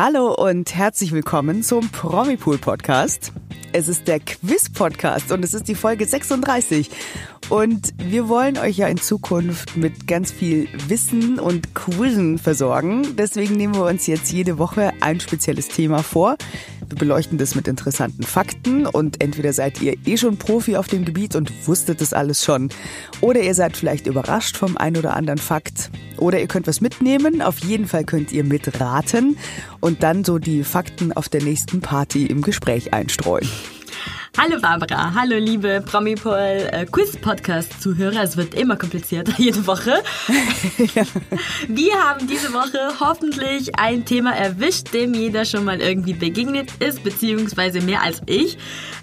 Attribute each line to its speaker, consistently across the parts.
Speaker 1: Hallo und herzlich willkommen zum Promipool Podcast. Es ist der Quiz Podcast und es ist die Folge 36. Und wir wollen euch ja in Zukunft mit ganz viel Wissen und Quizzen versorgen. Deswegen nehmen wir uns jetzt jede Woche ein spezielles Thema vor. Wir beleuchten das mit interessanten Fakten und entweder seid ihr eh schon Profi auf dem Gebiet und wusstet das alles schon oder ihr seid vielleicht überrascht vom ein oder anderen Fakt oder ihr könnt was mitnehmen. Auf jeden Fall könnt ihr mitraten und dann so die Fakten auf der nächsten Party im Gespräch einstreuen.
Speaker 2: Hallo Barbara, hallo liebe Promipol äh, Quiz Podcast Zuhörer. Es wird immer komplizierter jede Woche. ja. Wir haben diese Woche hoffentlich ein Thema erwischt, dem jeder schon mal irgendwie begegnet ist, beziehungsweise mehr als ich.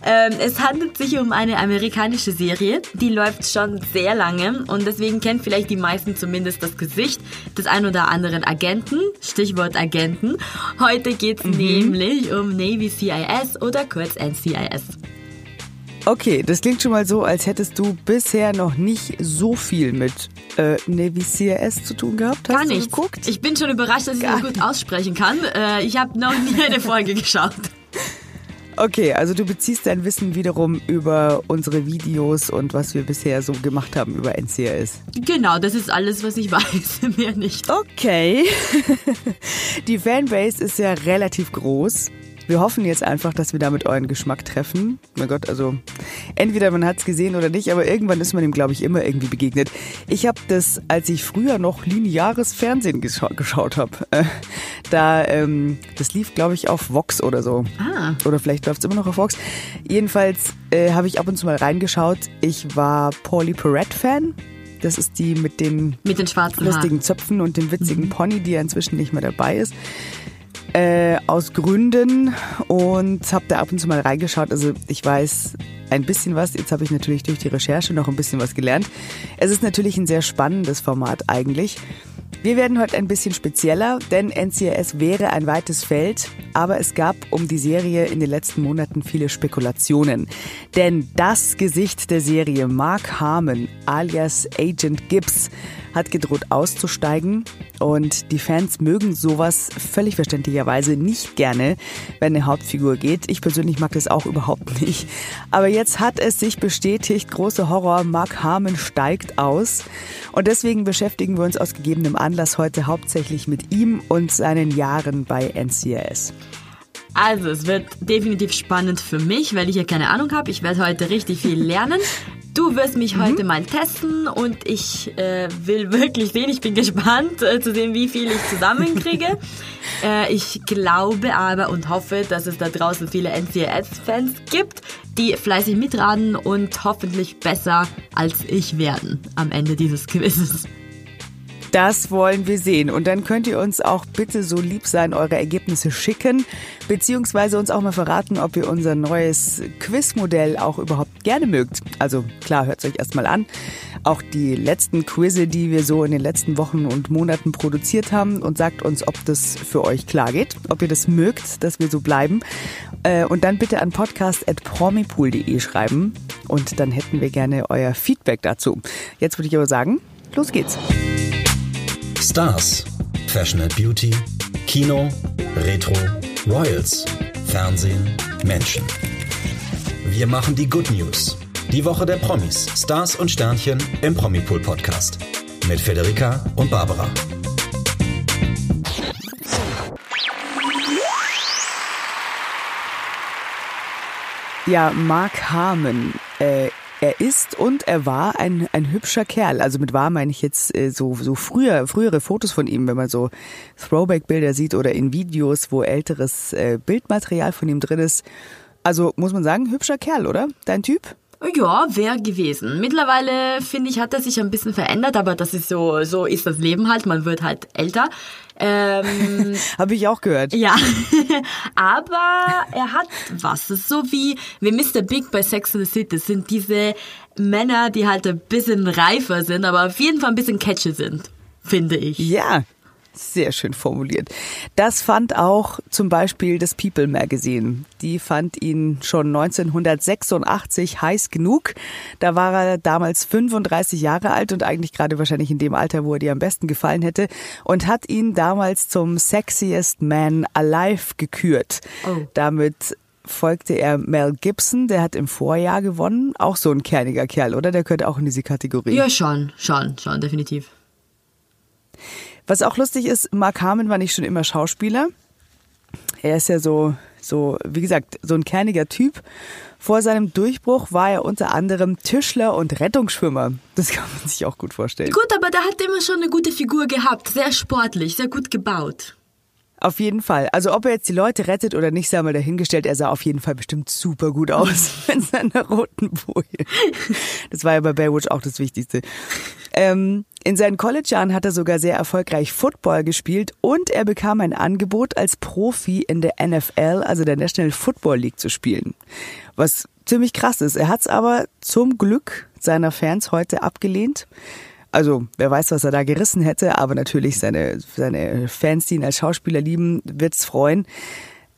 Speaker 2: Ähm, es handelt sich um eine amerikanische Serie, die läuft schon sehr lange und deswegen kennt vielleicht die meisten zumindest das Gesicht des ein oder anderen Agenten. Stichwort Agenten. Heute geht's mhm. nämlich um Navy CIS oder kurz NCIS.
Speaker 1: Okay, das klingt schon mal so, als hättest du bisher noch nicht so viel mit äh, Navy CRS zu tun gehabt.
Speaker 2: Hast Gar nicht. Geguckt? Ich bin schon überrascht, dass ich Gar so gut aussprechen kann. Äh, ich habe noch nie eine Folge geschaut.
Speaker 1: Okay, also du beziehst dein Wissen wiederum über unsere Videos und was wir bisher so gemacht haben über NCRS.
Speaker 2: Genau, das ist alles, was ich weiß, mehr nicht.
Speaker 1: Okay. Die Fanbase ist ja relativ groß. Wir hoffen jetzt einfach, dass wir damit euren Geschmack treffen. Mein Gott, also entweder man hat es gesehen oder nicht, aber irgendwann ist man ihm, glaube ich, immer irgendwie begegnet. Ich habe das, als ich früher noch lineares Fernsehen gescha geschaut habe, äh, da, ähm, das lief, glaube ich, auf Vox oder so. Ah. Oder vielleicht läuft es immer noch auf Vox. Jedenfalls äh, habe ich ab und zu mal reingeschaut. Ich war Pauli Perrette-Fan. Das ist die mit den,
Speaker 2: mit den schwarzen
Speaker 1: lustigen Zöpfen und dem witzigen mhm. Pony, die ja inzwischen nicht mehr dabei ist äh, aus Gründen und habe da ab und zu mal reingeschaut. Also ich weiß ein bisschen was. Jetzt habe ich natürlich durch die Recherche noch ein bisschen was gelernt. Es ist natürlich ein sehr spannendes Format eigentlich. Wir werden heute ein bisschen spezieller, denn NCIS wäre ein weites Feld, aber es gab um die Serie in den letzten Monaten viele Spekulationen. Denn das Gesicht der Serie, Mark Harmon alias Agent Gibbs, hat gedroht auszusteigen und die Fans mögen sowas völlig verständlicherweise nicht gerne, wenn eine Hauptfigur geht. Ich persönlich mag das auch überhaupt nicht. Aber jetzt hat es sich bestätigt, große Horror, Mark Harmon steigt aus und deswegen beschäftigen wir uns aus gegebenem Anlass heute hauptsächlich mit ihm und seinen Jahren bei NCIS.
Speaker 2: Also, es wird definitiv spannend für mich, weil ich ja keine Ahnung habe. Ich werde heute richtig viel lernen. Du wirst mich mhm. heute mal testen und ich äh, will wirklich sehen, ich bin gespannt äh, zu sehen, wie viel ich zusammenkriege. äh, ich glaube aber und hoffe, dass es da draußen viele NCIS-Fans gibt, die fleißig mitraten und hoffentlich besser als ich werden am Ende dieses Quizzes.
Speaker 1: Das wollen wir sehen. Und dann könnt ihr uns auch bitte so lieb sein, eure Ergebnisse schicken, beziehungsweise uns auch mal verraten, ob ihr unser neues Quizmodell auch überhaupt gerne mögt. Also klar, hört es euch erstmal an. Auch die letzten Quizze, die wir so in den letzten Wochen und Monaten produziert haben und sagt uns, ob das für euch klar geht, ob ihr das mögt, dass wir so bleiben. Äh, und dann bitte an podcast.promipool.de schreiben und dann hätten wir gerne euer Feedback dazu. Jetzt würde ich aber sagen, los geht's.
Speaker 3: Stars, Fashion Beauty, Kino, Retro, Royals, Fernsehen, Menschen. Wir machen die Good News. Die Woche der Promis, Stars und Sternchen im Promipool Podcast. Mit Federica und Barbara.
Speaker 1: Ja, Mark Harmon äh, er ist und er war ein, ein hübscher Kerl. Also mit war meine ich jetzt äh, so, so früher, frühere Fotos von ihm, wenn man so Throwback-Bilder sieht oder in Videos, wo älteres äh, Bildmaterial von ihm drin ist. Also muss man sagen, hübscher Kerl, oder? Dein Typ?
Speaker 2: Ja, wäre gewesen. Mittlerweile, finde ich, hat er sich ein bisschen verändert, aber das ist so, so ist das Leben halt. Man wird halt älter.
Speaker 1: Ähm, Habe ich auch gehört.
Speaker 2: Ja, aber er hat was. So wie, wie Mr. Big bei Sex and the City. Das sind diese Männer, die halt ein bisschen reifer sind, aber auf jeden Fall ein bisschen catchy sind, finde ich.
Speaker 1: Ja, Sehr schön formuliert. Das fand auch zum Beispiel das People Magazine. Die fand ihn schon 1986 heiß genug. Da war er damals 35 Jahre alt und eigentlich gerade wahrscheinlich in dem Alter, wo er dir am besten gefallen hätte und hat ihn damals zum Sexiest Man Alive gekürt. Oh. Damit folgte er Mel Gibson, der hat im Vorjahr gewonnen. Auch so ein kerniger Kerl, oder? Der gehört auch in diese Kategorie.
Speaker 2: Ja, schon, schon, schon, definitiv.
Speaker 1: Was auch lustig ist, Mark Harmon war nicht schon immer Schauspieler. Er ist ja so, so, wie gesagt, so ein kerniger Typ. Vor seinem Durchbruch war er unter anderem Tischler und Rettungsschwimmer. Das kann man sich auch gut vorstellen.
Speaker 2: Gut, aber der hat immer schon eine gute Figur gehabt. Sehr sportlich, sehr gut gebaut.
Speaker 1: Auf jeden Fall. Also ob er jetzt die Leute rettet oder nicht, sei mal dahingestellt. Er sah auf jeden Fall bestimmt super gut aus mit seiner roten Boje. Das war ja bei Baywatch auch das Wichtigste. Ähm, in seinen College-Jahren hat er sogar sehr erfolgreich Football gespielt und er bekam ein Angebot, als Profi in der NFL, also der National Football League, zu spielen. Was ziemlich krass ist. Er hat es aber zum Glück seiner Fans heute abgelehnt. Also, wer weiß, was er da gerissen hätte, aber natürlich seine, seine Fans, die ihn als Schauspieler lieben, wird's freuen.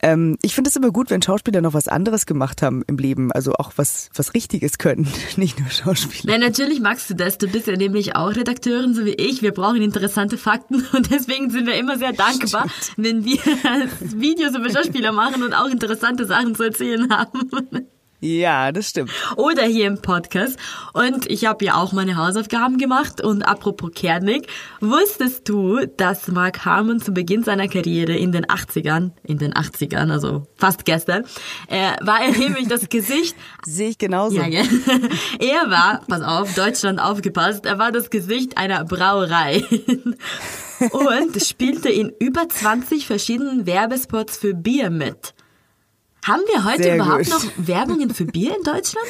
Speaker 1: Ähm, ich finde es immer gut, wenn Schauspieler noch was anderes gemacht haben im Leben, also auch was, was Richtiges können, nicht nur Schauspieler.
Speaker 2: Nein, natürlich magst du das. Du bist ja nämlich auch Redakteurin, so wie ich. Wir brauchen interessante Fakten und deswegen sind wir immer sehr dankbar, Stimmt. wenn wir Videos über Schauspieler machen und auch interessante Sachen zu erzählen haben.
Speaker 1: Ja, das stimmt.
Speaker 2: Oder hier im Podcast. Und ich habe ja auch meine Hausaufgaben gemacht. Und apropos Kernig, wusstest du, dass Mark Harmon zu Beginn seiner Karriere in den 80ern, in den 80ern, also fast gestern, äh, war er nämlich das Gesicht.
Speaker 1: Sehe ich genauso.
Speaker 2: Ja, ja. Er war, pass auf, Deutschland aufgepasst, er war das Gesicht einer Brauerei. und spielte in über 20 verschiedenen Werbespots für Bier mit. Haben wir heute Sehr überhaupt gut. noch Werbungen für Bier in Deutschland?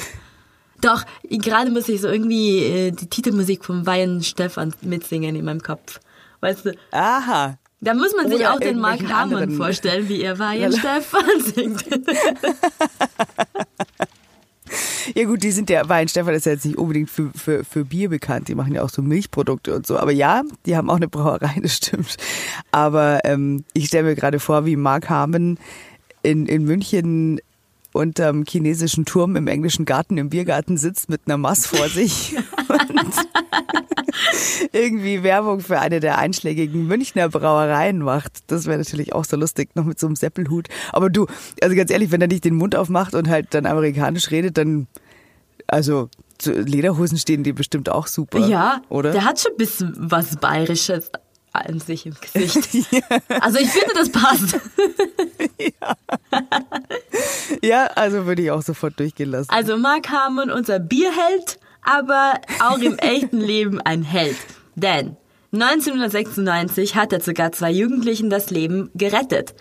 Speaker 2: Doch, gerade muss ich so irgendwie äh, die Titelmusik vom Wein Stefan mitsingen in meinem Kopf. Weißt du?
Speaker 1: Aha.
Speaker 2: Da muss man sich Oder auch den Mark Harmon vorstellen, wie er Wein Stefan singt.
Speaker 1: Ja gut, die sind ja, Wein Stefan ist ja jetzt nicht unbedingt für, für, für Bier bekannt, die machen ja auch so Milchprodukte und so. Aber ja, die haben auch eine Brauerei, das stimmt. Aber ähm, ich stelle mir gerade vor, wie Mark Harmon in, in München unterm chinesischen Turm im englischen Garten im Biergarten sitzt mit einer Mass vor sich und irgendwie Werbung für eine der einschlägigen Münchner Brauereien macht. Das wäre natürlich auch so lustig, noch mit so einem Seppelhut. Aber du, also ganz ehrlich, wenn er nicht den Mund aufmacht und halt dann amerikanisch redet, dann, also Lederhosen stehen die bestimmt auch super.
Speaker 2: Ja,
Speaker 1: oder?
Speaker 2: Der hat schon ein bisschen was Bayerisches an sich im Gesicht. ja. Also ich finde, das passt.
Speaker 1: ja. ja, also würde ich auch sofort durchgehen lassen.
Speaker 2: Also Mark Harmon, unser Bierheld, aber auch im echten Leben ein Held. Denn 1996 hat er sogar zwei Jugendlichen das Leben gerettet.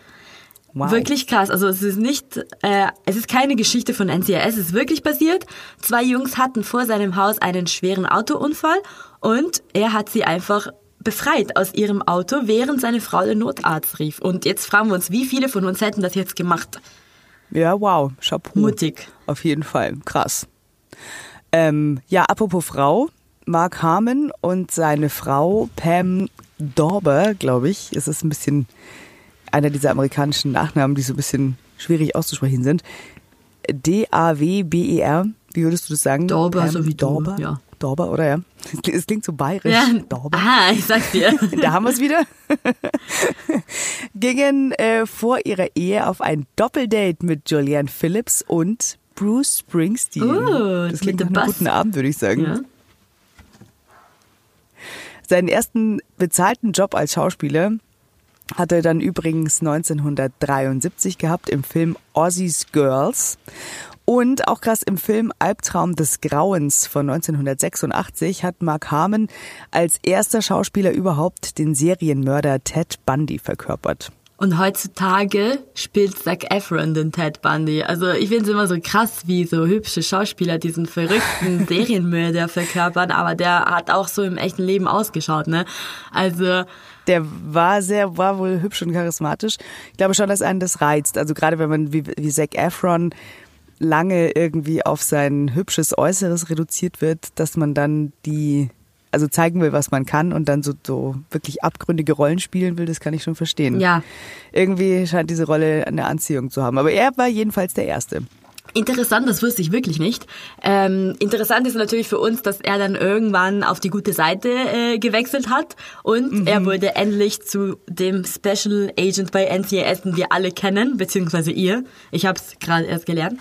Speaker 2: Wow. Wirklich krass. Also es ist nicht, äh, es ist keine Geschichte von NCIS, es ist wirklich passiert. Zwei Jungs hatten vor seinem Haus einen schweren Autounfall und er hat sie einfach befreit aus ihrem Auto, während seine Frau den Notarzt rief. Und jetzt fragen wir uns, wie viele von uns hätten das jetzt gemacht?
Speaker 1: Ja, wow, Chapeau.
Speaker 2: Mutig.
Speaker 1: Auf jeden Fall, krass. Ähm, ja, apropos Frau, Mark Harmon und seine Frau Pam Dorber, glaube ich, es ist ein bisschen einer dieser amerikanischen Nachnamen, die so ein bisschen schwierig auszusprechen sind. D-A-W-B-E-R, wie würdest du das sagen?
Speaker 2: Dorber, Pam so wie Dorber,
Speaker 1: ja. Dorber, oder ja? Es klingt so bayerisch.
Speaker 2: Ja.
Speaker 1: Dorber.
Speaker 2: Ah, ich sag's dir.
Speaker 1: da haben wir es wieder. Gingen äh, vor ihrer Ehe auf ein Doppeldate mit Julianne Phillips und Bruce Springsteen.
Speaker 2: Uh,
Speaker 1: das klingt nach einem guten Abend, würde ich sagen. Ja. Seinen ersten bezahlten Job als Schauspieler hat er dann übrigens 1973 gehabt im Film Aussie's Girls. Und auch krass im Film Albtraum des Grauens von 1986 hat Mark Harmon als erster Schauspieler überhaupt den Serienmörder Ted Bundy verkörpert.
Speaker 2: Und heutzutage spielt Zac Efron den Ted Bundy. Also ich finde es immer so krass, wie so hübsche Schauspieler diesen verrückten Serienmörder verkörpern, aber der hat auch so im echten Leben ausgeschaut, ne? Also
Speaker 1: der war sehr, war wohl hübsch und charismatisch. Ich glaube schon, dass einen das reizt. Also gerade wenn man wie, wie Zac Efron lange irgendwie auf sein hübsches Äußeres reduziert wird, dass man dann die also zeigen will, was man kann und dann so, so wirklich abgründige Rollen spielen will, das kann ich schon verstehen.
Speaker 2: Ja.
Speaker 1: Irgendwie scheint diese Rolle eine Anziehung zu haben. Aber er war jedenfalls der Erste.
Speaker 2: Interessant, das wusste ich wirklich nicht. Ähm, interessant ist natürlich für uns, dass er dann irgendwann auf die gute Seite äh, gewechselt hat und mhm. er wurde endlich zu dem Special Agent bei NCIS, den wir alle kennen, beziehungsweise ihr. Ich habe es gerade erst gelernt.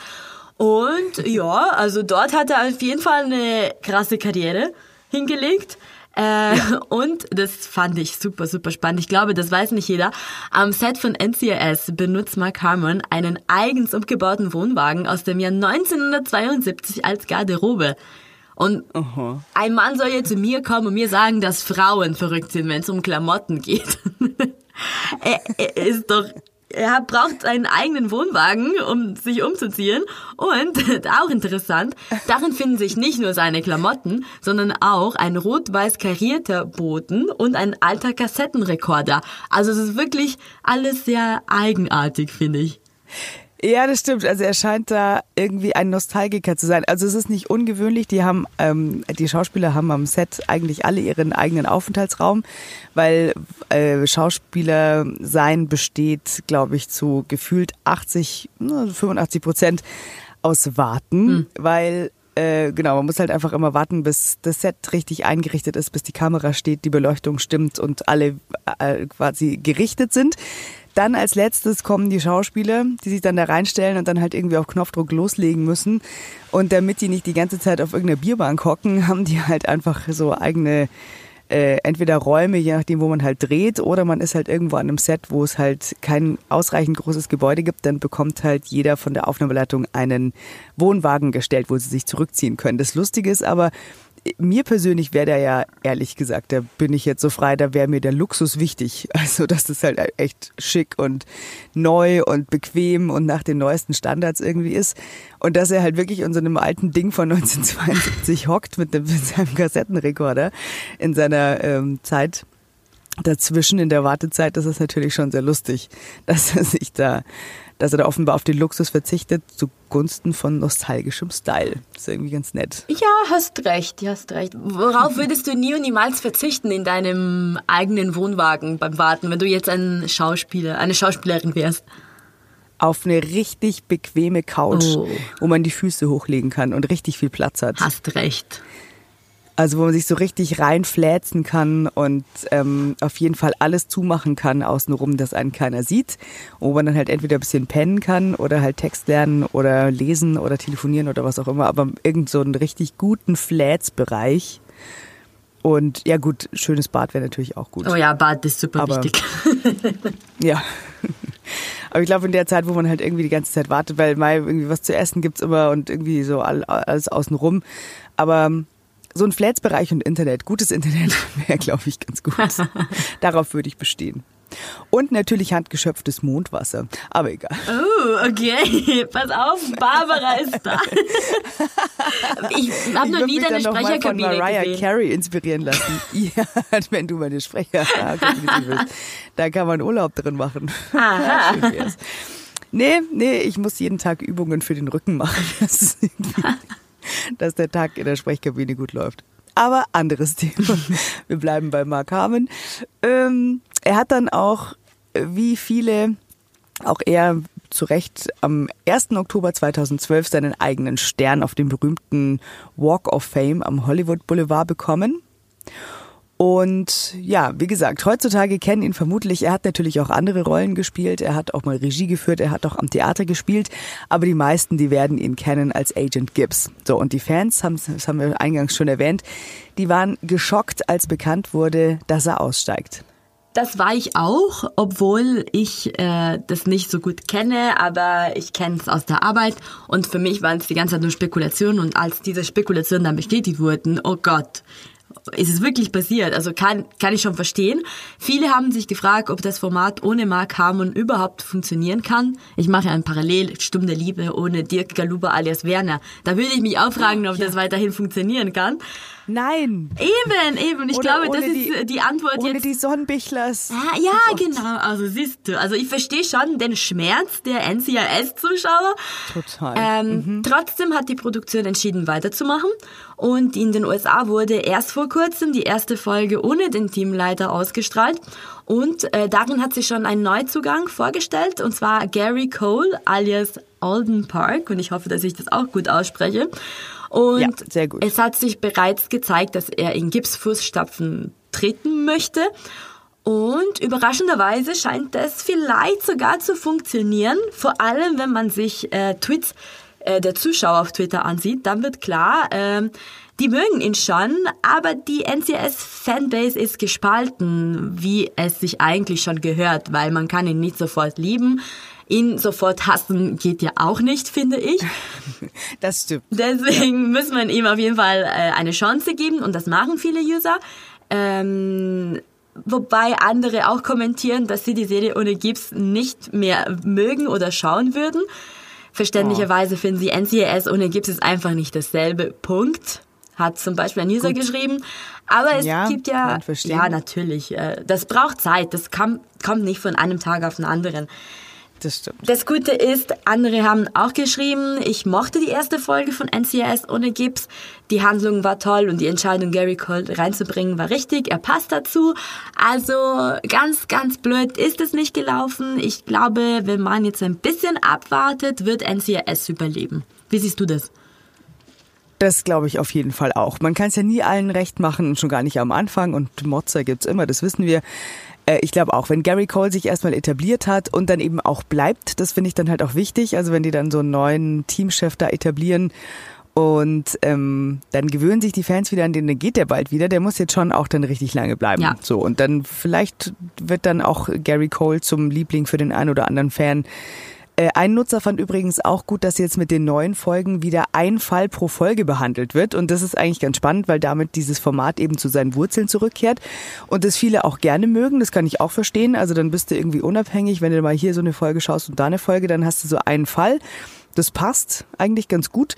Speaker 2: Und ja, also dort hat er auf jeden Fall eine krasse Karriere hingelegt. Äh, ja. Und das fand ich super, super spannend. Ich glaube, das weiß nicht jeder. Am Set von NCIS benutzt Mark Harmon einen eigens umgebauten Wohnwagen aus dem Jahr 1972 als Garderobe. Und Aha. ein Mann soll jetzt zu mir kommen und mir sagen, dass Frauen verrückt sind, wenn es um Klamotten geht. ist doch er braucht einen eigenen Wohnwagen, um sich umzuziehen. Und auch interessant, darin finden sich nicht nur seine Klamotten, sondern auch ein rot-weiß karierter Boden und ein alter Kassettenrekorder. Also es ist wirklich alles sehr eigenartig, finde ich.
Speaker 1: Ja, das stimmt. Also er scheint da irgendwie ein Nostalgiker zu sein. Also es ist nicht ungewöhnlich. Die haben, ähm, die Schauspieler haben am Set eigentlich alle ihren eigenen Aufenthaltsraum, weil äh, Schauspieler sein besteht, glaube ich, zu gefühlt 80, 85 Prozent aus Warten, mhm. weil äh, genau, man muss halt einfach immer warten, bis das Set richtig eingerichtet ist, bis die Kamera steht, die Beleuchtung stimmt und alle äh, quasi gerichtet sind. Dann als letztes kommen die Schauspieler, die sich dann da reinstellen und dann halt irgendwie auf Knopfdruck loslegen müssen. Und damit die nicht die ganze Zeit auf irgendeiner Bierbank hocken, haben die halt einfach so eigene äh, entweder Räume, je nachdem, wo man halt dreht, oder man ist halt irgendwo an einem Set, wo es halt kein ausreichend großes Gebäude gibt, dann bekommt halt jeder von der Aufnahmeleitung einen Wohnwagen gestellt, wo sie sich zurückziehen können. Das Lustige ist aber, mir persönlich wäre der ja, ehrlich gesagt, da bin ich jetzt so frei, da wäre mir der Luxus wichtig. Also, dass das halt echt schick und neu und bequem und nach den neuesten Standards irgendwie ist. Und dass er halt wirklich in so einem alten Ding von 1972 hockt mit, mit seinem Kassettenrekorder in seiner ähm, Zeit dazwischen in der Wartezeit, das ist natürlich schon sehr lustig, dass er sich da dass er da offenbar auf den Luxus verzichtet zugunsten von nostalgischem Style. Das ist irgendwie ganz nett.
Speaker 2: Ja, hast recht, hast recht. Worauf würdest du nie und niemals verzichten in deinem eigenen Wohnwagen beim Warten, wenn du jetzt ein Schauspieler, eine Schauspielerin wärst?
Speaker 1: Auf eine richtig bequeme Couch, oh. wo man die Füße hochlegen kann und richtig viel Platz hat.
Speaker 2: Hast recht.
Speaker 1: Also wo man sich so richtig reinfläzen kann und ähm, auf jeden Fall alles zumachen kann außenrum, dass einen keiner sieht. Wo man dann halt entweder ein bisschen pennen kann oder halt Text lernen oder lesen oder telefonieren oder was auch immer. Aber irgend so einen richtig guten Flätsbereich. Und ja gut, schönes Bad wäre natürlich auch gut.
Speaker 2: Oh ja, Bad ist super Aber, wichtig.
Speaker 1: ja. Aber ich glaube, in der Zeit, wo man halt irgendwie die ganze Zeit wartet, weil mal irgendwie was zu essen gibt's immer und irgendwie so alles außenrum. Aber so ein Flats-Bereich und Internet, gutes Internet wäre, glaube ich, ganz gut. Darauf würde ich bestehen. Und natürlich handgeschöpftes Mondwasser. Aber egal.
Speaker 2: Oh, okay. Pass auf, Barbara ist da. ich habe noch nie deine Sprecherkabine von
Speaker 1: Mariah
Speaker 2: gesehen.
Speaker 1: Carey inspirieren lassen. ja, wenn du meine Sprecherkabine willst. Da kann man Urlaub drin machen.
Speaker 2: Aha.
Speaker 1: nee, nee, ich muss jeden Tag Übungen für den Rücken machen. Das ist irgendwie dass der Tag in der Sprechkabine gut läuft. Aber anderes Thema. Wir bleiben bei Mark Harmon. Ähm, er hat dann auch, wie viele, auch er zu Recht am 1. Oktober 2012 seinen eigenen Stern auf dem berühmten Walk of Fame am Hollywood Boulevard bekommen. Und ja, wie gesagt, heutzutage kennen ihn vermutlich. Er hat natürlich auch andere Rollen gespielt. Er hat auch mal Regie geführt. Er hat auch am Theater gespielt. Aber die meisten, die werden ihn kennen als Agent Gibbs. So, und die Fans, haben, das haben wir eingangs schon erwähnt, die waren geschockt, als bekannt wurde, dass er aussteigt.
Speaker 2: Das war ich auch, obwohl ich äh, das nicht so gut kenne, aber ich kenne es aus der Arbeit und für mich waren es die ganze Zeit nur Spekulationen und als diese Spekulationen dann bestätigt wurden, oh Gott, ist es wirklich passiert. Also kann, kann ich schon verstehen. Viele haben sich gefragt, ob das Format ohne Mark Harmon überhaupt funktionieren kann. Ich mache ein Parallel Stunde Liebe ohne Dirk Galuba alias Werner. Da würde ich mich auch fragen, ob ja. das weiterhin funktionieren kann.
Speaker 1: Nein.
Speaker 2: Eben, eben. Ich glaube, das die, ist die Antwort
Speaker 1: ohne
Speaker 2: jetzt.
Speaker 1: die Sonnenbichlers.
Speaker 2: Ah, ja, oh genau. Also siehst du. Also ich verstehe schon den Schmerz der NCIS-Zuschauer.
Speaker 1: Total.
Speaker 2: Ähm, mhm. Trotzdem hat die Produktion entschieden, weiterzumachen. Und in den USA wurde erst vor kurzem die erste Folge ohne den Teamleiter ausgestrahlt und äh, darin hat sich schon ein Neuzugang vorgestellt und zwar Gary Cole alias Alden Park und ich hoffe, dass ich das auch gut ausspreche. Und
Speaker 1: Ja, sehr gut.
Speaker 2: es hat sich bereits gezeigt, dass er in Gibbs Fußstapfen treten möchte. Und überraschenderweise scheint es vielleicht sogar zu funktionieren, vor allem wenn man sich äh, Tweets äh, der Zuschauer auf Twitter ansieht, dann wird klar, ähm, die mögen ihn schon, aber die NCS-Fanbase ist gespalten, wie es sich eigentlich schon gehört, weil man kann ihn nicht sofort lieben. Ihn sofort hassen geht ja auch nicht, finde ich.
Speaker 1: Das stimmt.
Speaker 2: Deswegen muss man ihm auf jeden Fall äh, eine Chance geben und das machen viele User. Ähm, wobei andere auch kommentieren, dass sie die Serie ohne Gibbs nicht mehr mögen oder schauen würden. Verständlicherweise finden sie NCIS ohne Gibbs ist einfach nicht dasselbe. Punkt. Hat zum Beispiel ein User geschrieben. Aber es
Speaker 1: Ja,
Speaker 2: gibt
Speaker 1: kann
Speaker 2: ja, ja natürlich, äh, das braucht Zeit. Das kam, kommt nicht von einem Tag auf den anderen.
Speaker 1: Das stimmt.
Speaker 2: Das Gute ist, andere haben auch geschrieben, ich mochte die erste Folge von NCIS ohne Gibbs. Die Handlung war toll und die Entscheidung, Gary Cole reinzubringen, war richtig. Er passt dazu. Also ganz, ganz blöd ist es nicht gelaufen. Ich glaube, wenn man jetzt ein bisschen abwartet, wird NCIS überleben. Wie siehst du das?
Speaker 1: Das glaube ich auf jeden Fall auch. Man kann es ja nie allen recht machen und schon gar nicht am Anfang und Motzer gibt's immer, das wissen wir. Äh, Ich glaube auch, wenn Gary Cole sich erstmal etabliert hat und dann eben auch bleibt, das finde ich dann halt auch wichtig. Also wenn die dann so einen neuen Teamchef da etablieren und ähm, dann gewöhnen sich die Fans wieder an den, dann geht der bald wieder. Der muss jetzt schon auch dann richtig lange bleiben.
Speaker 2: Ja.
Speaker 1: So und dann vielleicht wird dann auch Gary Cole zum Liebling für den einen oder anderen Fan. Äh, Ein Nutzer fand übrigens auch gut, dass jetzt mit den neuen Folgen wieder ein Fall pro Folge behandelt wird. Und das ist eigentlich ganz spannend, weil damit dieses Format eben zu seinen Wurzeln zurückkehrt. Und das viele auch gerne mögen, das kann ich auch verstehen. Also dann bist du irgendwie unabhängig, wenn du mal hier so eine Folge schaust und da eine Folge, dann hast du so einen Fall. Das passt eigentlich ganz gut.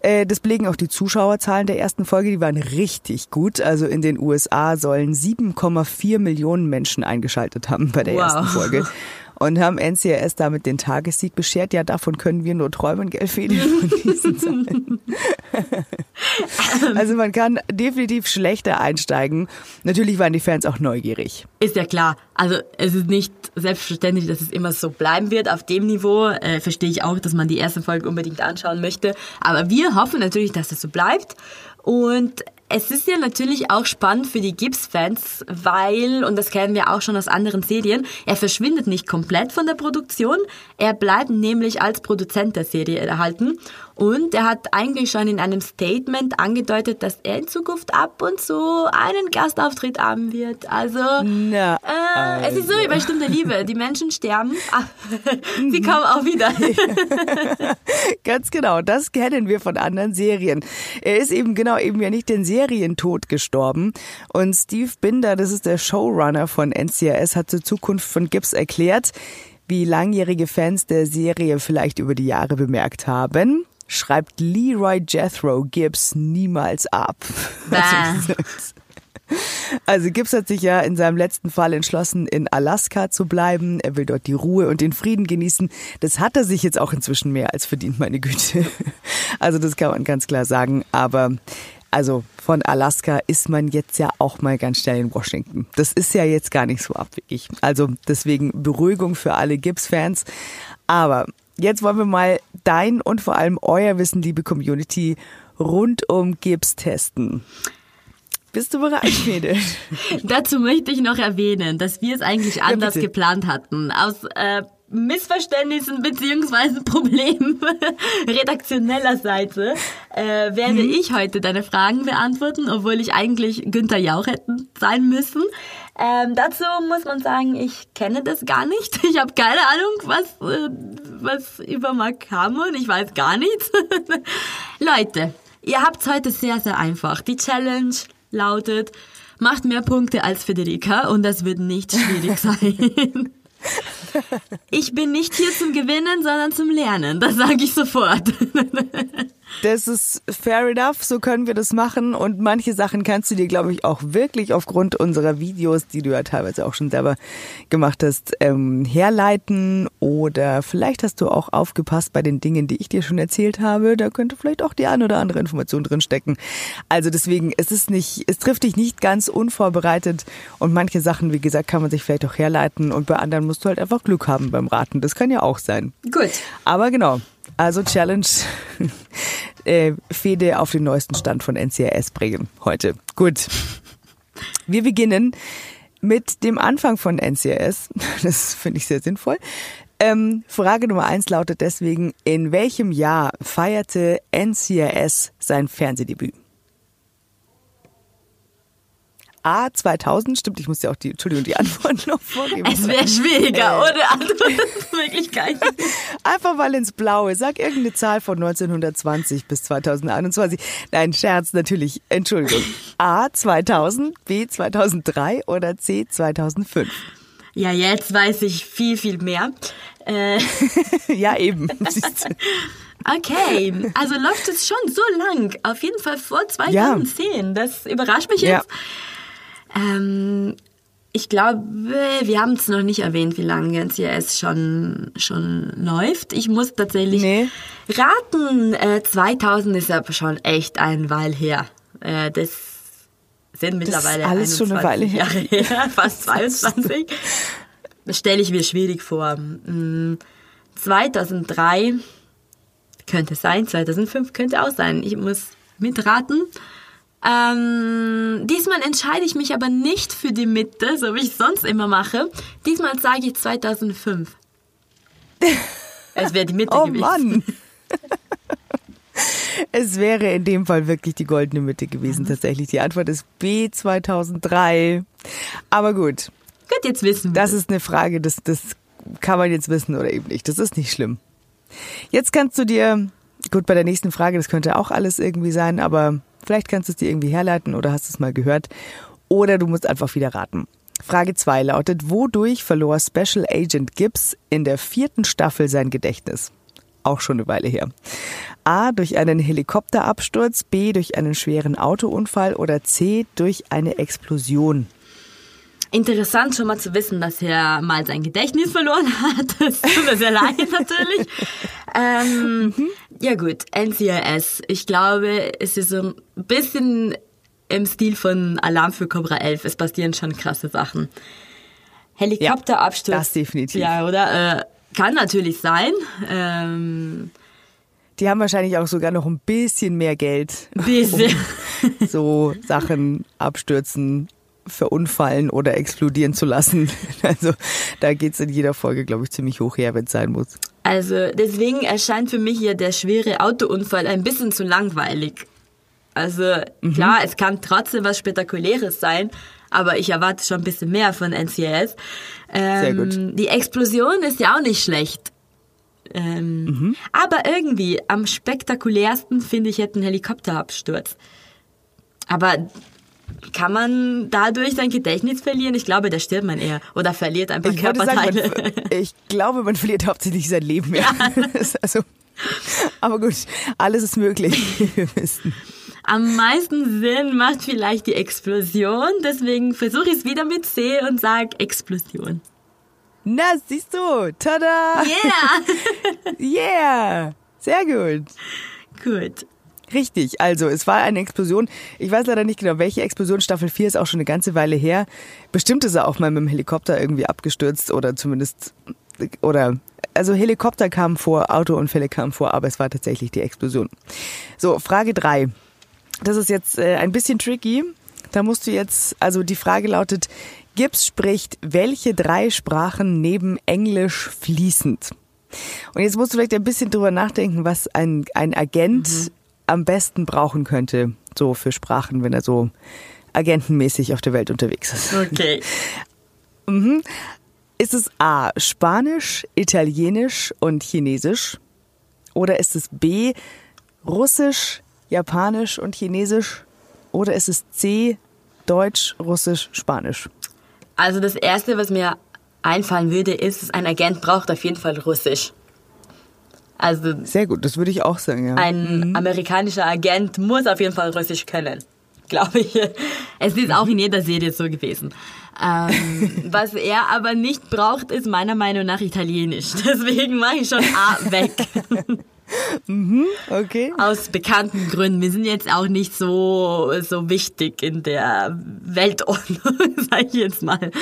Speaker 1: Äh, Das belegen auch die Zuschauerzahlen der ersten Folge, die waren richtig gut. Also in den USA sollen 7,4 Millionen Menschen eingeschaltet haben bei der
Speaker 2: Wow.
Speaker 1: ersten Folge und haben NCRS damit den Tagessieg beschert. Ja, davon können wir nur träumen, gell, Fede, von diesen Zahlen. also man kann definitiv schlechter einsteigen. Natürlich waren die Fans auch neugierig.
Speaker 2: Ist ja klar. Also es ist nicht selbstverständlich, dass es immer so bleiben wird. Auf dem Niveau äh, verstehe ich auch, dass man die erste Folge unbedingt anschauen möchte. Aber wir hoffen natürlich, dass es so bleibt. Und es ist ja natürlich auch spannend für die Gibbs-Fans, weil, und das kennen wir auch schon aus anderen Serien, er verschwindet nicht komplett von der Produktion. Er bleibt nämlich als Produzent der Serie erhalten. Und er hat eigentlich schon in einem Statement angedeutet, dass er in Zukunft ab und zu einen Gastauftritt haben wird. Also,
Speaker 1: Na,
Speaker 2: äh, es ist so wie bei Stunde Liebe. Die Menschen sterben, sie kommen auch wieder.
Speaker 1: Ganz genau, das kennen wir von anderen Serien. Er ist eben genau eben ja nicht den Serientod gestorben. Und Steve Binder, das ist der Showrunner von NCIS, hat zur Zukunft von Gibbs erklärt, wie langjährige Fans der Serie vielleicht über die Jahre bemerkt haben. Schreibt Leroy Jethro Gibbs niemals ab.
Speaker 2: Bah.
Speaker 1: Also Gibbs hat sich ja in seinem letzten Fall entschlossen, in Alaska zu bleiben. Er will dort die Ruhe und den Frieden genießen. Das hat er sich jetzt auch inzwischen mehr als verdient, meine Güte. Also das kann man ganz klar sagen. Aber also von Alaska ist man jetzt ja auch mal ganz schnell in Washington. Das ist ja jetzt gar nicht so abwegig. Also deswegen Beruhigung für alle Gibbs-Fans. Aber jetzt wollen wir mal dein und vor allem euer Wissen, liebe Community, rund um Gibbs testen. Bist du bereit, Mädel?
Speaker 2: Dazu möchte ich noch erwähnen, dass wir es eigentlich anders
Speaker 1: bitte.
Speaker 2: geplant hatten. Aus äh, Missverständnissen beziehungsweise Problemen redaktioneller Seite äh, werde ich heute deine Fragen beantworten, obwohl ich eigentlich Günther Jauch hätten sein müssen. Ähm, dazu muss man sagen, ich kenne das gar nicht. Ich habe keine Ahnung, was, äh, was über Mark Hamon. Ich weiß gar nichts. Leute, ihr habt's heute sehr, sehr einfach. Die Challenge lautet, macht mehr Punkte als Federica und das wird nicht schwierig sein. Ich bin nicht hier zum Gewinnen, sondern zum Lernen. Das sage ich sofort.
Speaker 1: Das ist fair enough, so können wir das machen. Und manche Sachen kannst du dir, glaube ich, auch wirklich aufgrund unserer Videos, die du ja teilweise auch schon selber gemacht hast, ähm, herleiten. Oder vielleicht hast du auch aufgepasst bei den Dingen, die ich dir schon erzählt habe. Da könnte vielleicht auch die eine oder andere Information drin stecken. Also deswegen, es ist nicht, es trifft dich nicht ganz unvorbereitet. Und manche Sachen, wie gesagt, kann man sich vielleicht auch herleiten. Und bei anderen musst du halt einfach Glück haben beim Raten. Das kann ja auch sein.
Speaker 2: Gut.
Speaker 1: Aber genau, also Challenge äh, Fede auf den neuesten Stand von NCRS bringen heute. Gut. Wir beginnen mit dem Anfang von NCRS. Das finde ich sehr sinnvoll. Ähm, Frage Nummer eins lautet deswegen, in welchem Jahr feierte NCRS sein Fernsehdebüt? A 2000, stimmt, ich muss ja auch die, Entschuldigung, die Antwort noch vorgeben.
Speaker 2: Es wäre schwieriger, äh. ohne Antwortmöglichkeiten.
Speaker 1: Einfach mal ins Blaue. Sag irgendeine Zahl von 1920 bis 2021. Nein, Scherz, natürlich. Entschuldigung. A 2000, B 2003 oder C 2005?
Speaker 2: Ja, jetzt weiß ich viel, viel mehr.
Speaker 1: Äh. ja, eben.
Speaker 2: Okay, also läuft es schon so lang. Auf jeden Fall vor 2010. Ja. Das überrascht mich jetzt. Ja. Ähm, ich glaube, wir haben es noch nicht erwähnt, wie lange NCS schon, schon läuft. Ich muss tatsächlich nee. raten, äh, 2000 ist aber schon echt ein Weil her. Äh, das sind mittlerweile
Speaker 1: das alles schon eine Weile her.
Speaker 2: Jahre her, fast 22. Das stelle ich mir schwierig vor. 2003 hm, könnte sein, 2005 könnte auch sein. Ich muss mitraten. Ähm, diesmal entscheide ich mich aber nicht für die Mitte, so wie ich sonst immer mache. Diesmal sage ich 2005. es wäre die Mitte
Speaker 1: oh,
Speaker 2: gewesen.
Speaker 1: Mann. es wäre in dem Fall wirklich die goldene Mitte gewesen, mhm. tatsächlich. Die Antwort ist B 2003. Aber gut.
Speaker 2: Gut, jetzt wissen
Speaker 1: wir. Das ist eine Frage, das, das kann man jetzt wissen oder eben nicht. Das ist nicht schlimm. Jetzt kannst du dir, gut, bei der nächsten Frage, das könnte auch alles irgendwie sein, aber Vielleicht kannst du es dir irgendwie herleiten oder hast es mal gehört. Oder du musst einfach wieder raten. Frage 2 lautet, wodurch verlor Special Agent Gibbs in der vierten Staffel sein Gedächtnis? Auch schon eine Weile her. A. Durch einen Helikopterabsturz, B. durch einen schweren Autounfall oder C. durch eine Explosion.
Speaker 2: Interessant schon mal zu wissen, dass er mal sein Gedächtnis verloren hat. Das tut mir sehr leid natürlich. Ähm, mhm. Ja gut, NCIS. Ich glaube, es ist so ein bisschen im Stil von Alarm für Cobra 11. Es passieren schon krasse Sachen. Helikopterabsturz.
Speaker 1: Ja, das definitiv.
Speaker 2: Ja, oder? Äh, kann natürlich sein. Ähm,
Speaker 1: die haben wahrscheinlich auch sogar noch ein bisschen mehr Geld.
Speaker 2: Bisschen.
Speaker 1: Um so Sachen abstürzen, verunfallen oder explodieren zu lassen. Also da geht's in jeder Folge, glaube ich, ziemlich hoch her, wenn es sein muss.
Speaker 2: Also deswegen erscheint für mich hier der schwere Autounfall ein bisschen zu langweilig. Also mhm. klar, es kann trotzdem was Spektakuläres sein, aber ich erwarte schon ein bisschen mehr von NCS. Ähm,
Speaker 1: Sehr gut.
Speaker 2: Die Explosion ist ja auch nicht schlecht. Ähm, mhm. Aber irgendwie am spektakulärsten finde ich jetzt einen Helikopterabsturz. Aber kann man dadurch sein Gedächtnis verlieren? Ich glaube, da stirbt man eher oder verliert einfach ich Körperteile.
Speaker 1: Sagen, man, ich glaube, man verliert hauptsächlich sein Leben. Ja. also, aber gut, alles ist möglich. Wir wissen.
Speaker 2: Am meisten Sinn macht vielleicht die Explosion, deswegen versuche ich es wieder mit C und sage Explosion.
Speaker 1: Na, siehst du, tada!
Speaker 2: Yeah!
Speaker 1: yeah! Sehr gut.
Speaker 2: Gut.
Speaker 1: Richtig, also es war eine Explosion. Ich weiß leider nicht genau, welche Explosion. Staffel 4 ist auch schon eine ganze Weile her. Bestimmt ist er auch mal mit dem Helikopter irgendwie abgestürzt oder zumindest, oder, also Helikopter kamen vor, Autounfälle kamen vor, aber es war tatsächlich die Explosion. So, Frage 3. Das ist jetzt äh, ein bisschen tricky. Da musst du jetzt, also die Frage lautet, Gibbs spricht welche drei Sprachen neben Englisch fließend? Und jetzt musst du vielleicht ein bisschen drüber nachdenken, was ein, ein Agent mhm am besten brauchen könnte, so für Sprachen, wenn er so agentenmäßig auf der Welt unterwegs ist.
Speaker 2: Okay.
Speaker 1: mhm. Ist es A. Spanisch, Italienisch und Chinesisch? Oder ist es B. Russisch, Japanisch und Chinesisch? Oder ist es C. Deutsch, Russisch, Spanisch?
Speaker 2: Also das Erste, was mir einfallen würde, ist, ein Agent braucht auf jeden Fall Russisch. Also
Speaker 1: Sehr gut, das würde ich auch sagen, ja.
Speaker 2: ein amerikanischer Agent muss auf jeden Fall Russisch können, glaube ich. Es ist auch in jeder Serie so gewesen. Ähm, was er aber nicht braucht, ist meiner Meinung nach Italienisch. Deswegen mache ich schon A weg.
Speaker 1: Okay.
Speaker 2: Aus bekannten Gründen. Wir sind jetzt auch nicht so, so wichtig in der Weltordnung, sag ich jetzt mal.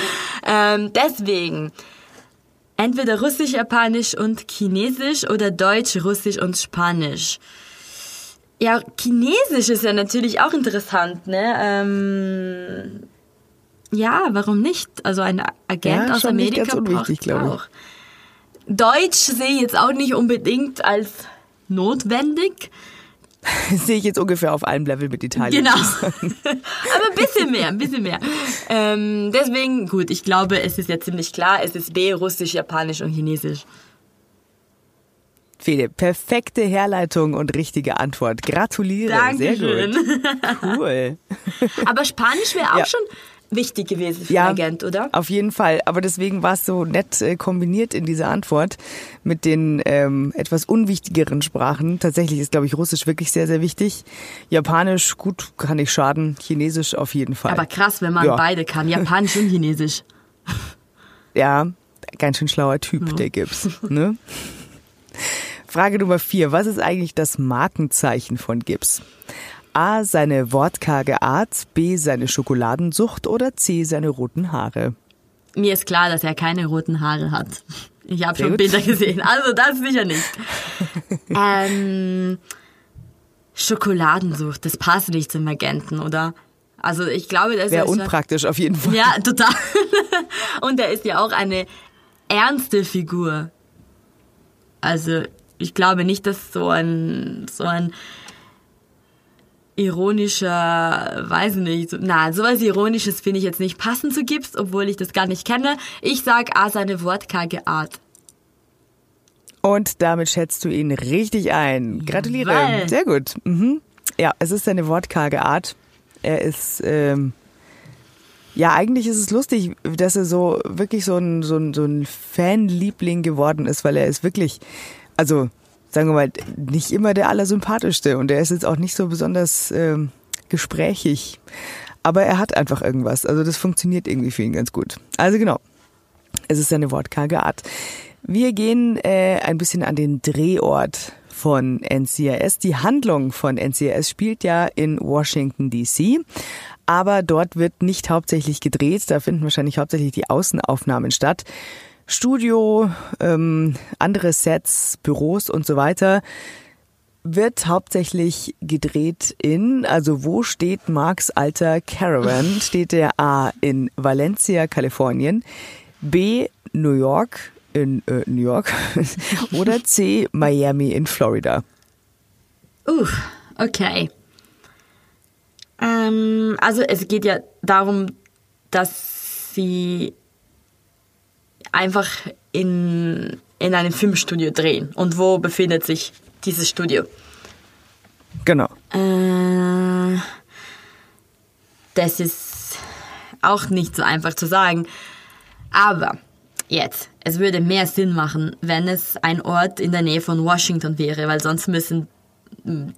Speaker 2: Ähm, deswegen, entweder Russisch, Japanisch und Chinesisch oder Deutsch, Russisch und Spanisch. Ja, Chinesisch ist ja natürlich auch interessant, ne? Ähm, ja, warum nicht? Also ein Agent
Speaker 1: Ja,
Speaker 2: aus Amerika braucht
Speaker 1: glaube ich.
Speaker 2: auch. Deutsch sehe ich jetzt auch nicht unbedingt als notwendig.
Speaker 1: sehe ich jetzt ungefähr auf einem Level mit Italien.
Speaker 2: Genau. Aber ein bisschen mehr, ein bisschen mehr. Ähm, deswegen, gut, ich glaube, es ist ja ziemlich klar, es ist B, Russisch, Japanisch und Chinesisch.
Speaker 1: Fede, perfekte Herleitung und richtige Antwort. Gratuliere.
Speaker 2: Dankeschön.
Speaker 1: Sehr gut. Cool.
Speaker 2: Aber Spanisch wäre auch
Speaker 1: Ja.
Speaker 2: schon wichtig gewesen für
Speaker 1: Ja,
Speaker 2: einen Agent, oder?
Speaker 1: Auf jeden Fall. Aber deswegen war es so nett äh, kombiniert in dieser Antwort mit den ähm, etwas unwichtigeren Sprachen. Tatsächlich ist, glaube ich, Russisch wirklich sehr, sehr wichtig. Japanisch, gut, kann nicht schaden. Chinesisch auf jeden Fall.
Speaker 2: Aber krass, wenn man
Speaker 1: Ja.
Speaker 2: beide kann, Japanisch und Chinesisch.
Speaker 1: Ja, ganz schön schlauer Typ, der Gibbs. Ne? Frage Nummer vier. Was ist eigentlich das Markenzeichen von Gibbs? A. Seine wortkarge Art, B. Seine Schokoladensucht oder C. Seine roten Haare?
Speaker 2: Mir ist klar, dass er keine roten Haare hat. Ich habe schon
Speaker 1: gut.
Speaker 2: Bilder gesehen, also das sicher nicht. ähm, Schokoladensucht, das passt nicht zum Agenten, oder? Also ich glaube, das
Speaker 1: Wäre
Speaker 2: schon-
Speaker 1: unpraktisch auf jeden Fall.
Speaker 2: Ja, total. Und er ist ja auch eine ernste Figur. Also, ich glaube nicht, dass so ein, so ein ironischer, weiß nicht, so, na, sowas Ironisches finde ich jetzt nicht passend zu Gibbs, obwohl ich das gar nicht kenne. Ich sag A, seine wortkarge Art.
Speaker 1: Und damit schätzt du ihn richtig ein. Gratuliere.
Speaker 2: Jawoll.
Speaker 1: Sehr gut. Mhm. Ja, es ist seine wortkarge Art. Er ist, ähm, ja, eigentlich ist es lustig, dass er so wirklich so ein, so ein, so ein Fanliebling geworden ist, weil er ist wirklich, also sagen wir mal, nicht immer der Allersympathischste und er ist jetzt auch nicht so besonders ähm, gesprächig. Aber er hat einfach irgendwas. Also das funktioniert irgendwie für ihn ganz gut. Also genau, es ist seine wortkarge Art. Wir gehen äh, ein bisschen an den Drehort von NCIS. Die Handlung von NCIS spielt ja in Washington DC, aber dort wird nicht hauptsächlich gedreht. Da finden wahrscheinlich hauptsächlich die Außenaufnahmen statt. Studio, ähm, andere Sets, Büros und so weiter wird hauptsächlich gedreht in, also wo steht Marks alter Caravan? Steht der A in Valencia, Kalifornien, B New York in äh, New York oder C Miami in Florida?
Speaker 2: Uh, okay. Ähm, also es geht ja darum, dass sie einfach in, in einem Filmstudio drehen. Und wo befindet sich dieses Studio?
Speaker 1: Genau.
Speaker 2: Äh, das ist auch nicht so einfach zu sagen. Aber jetzt, es würde mehr Sinn machen, wenn es ein Ort in der Nähe von Washington wäre, weil sonst müssen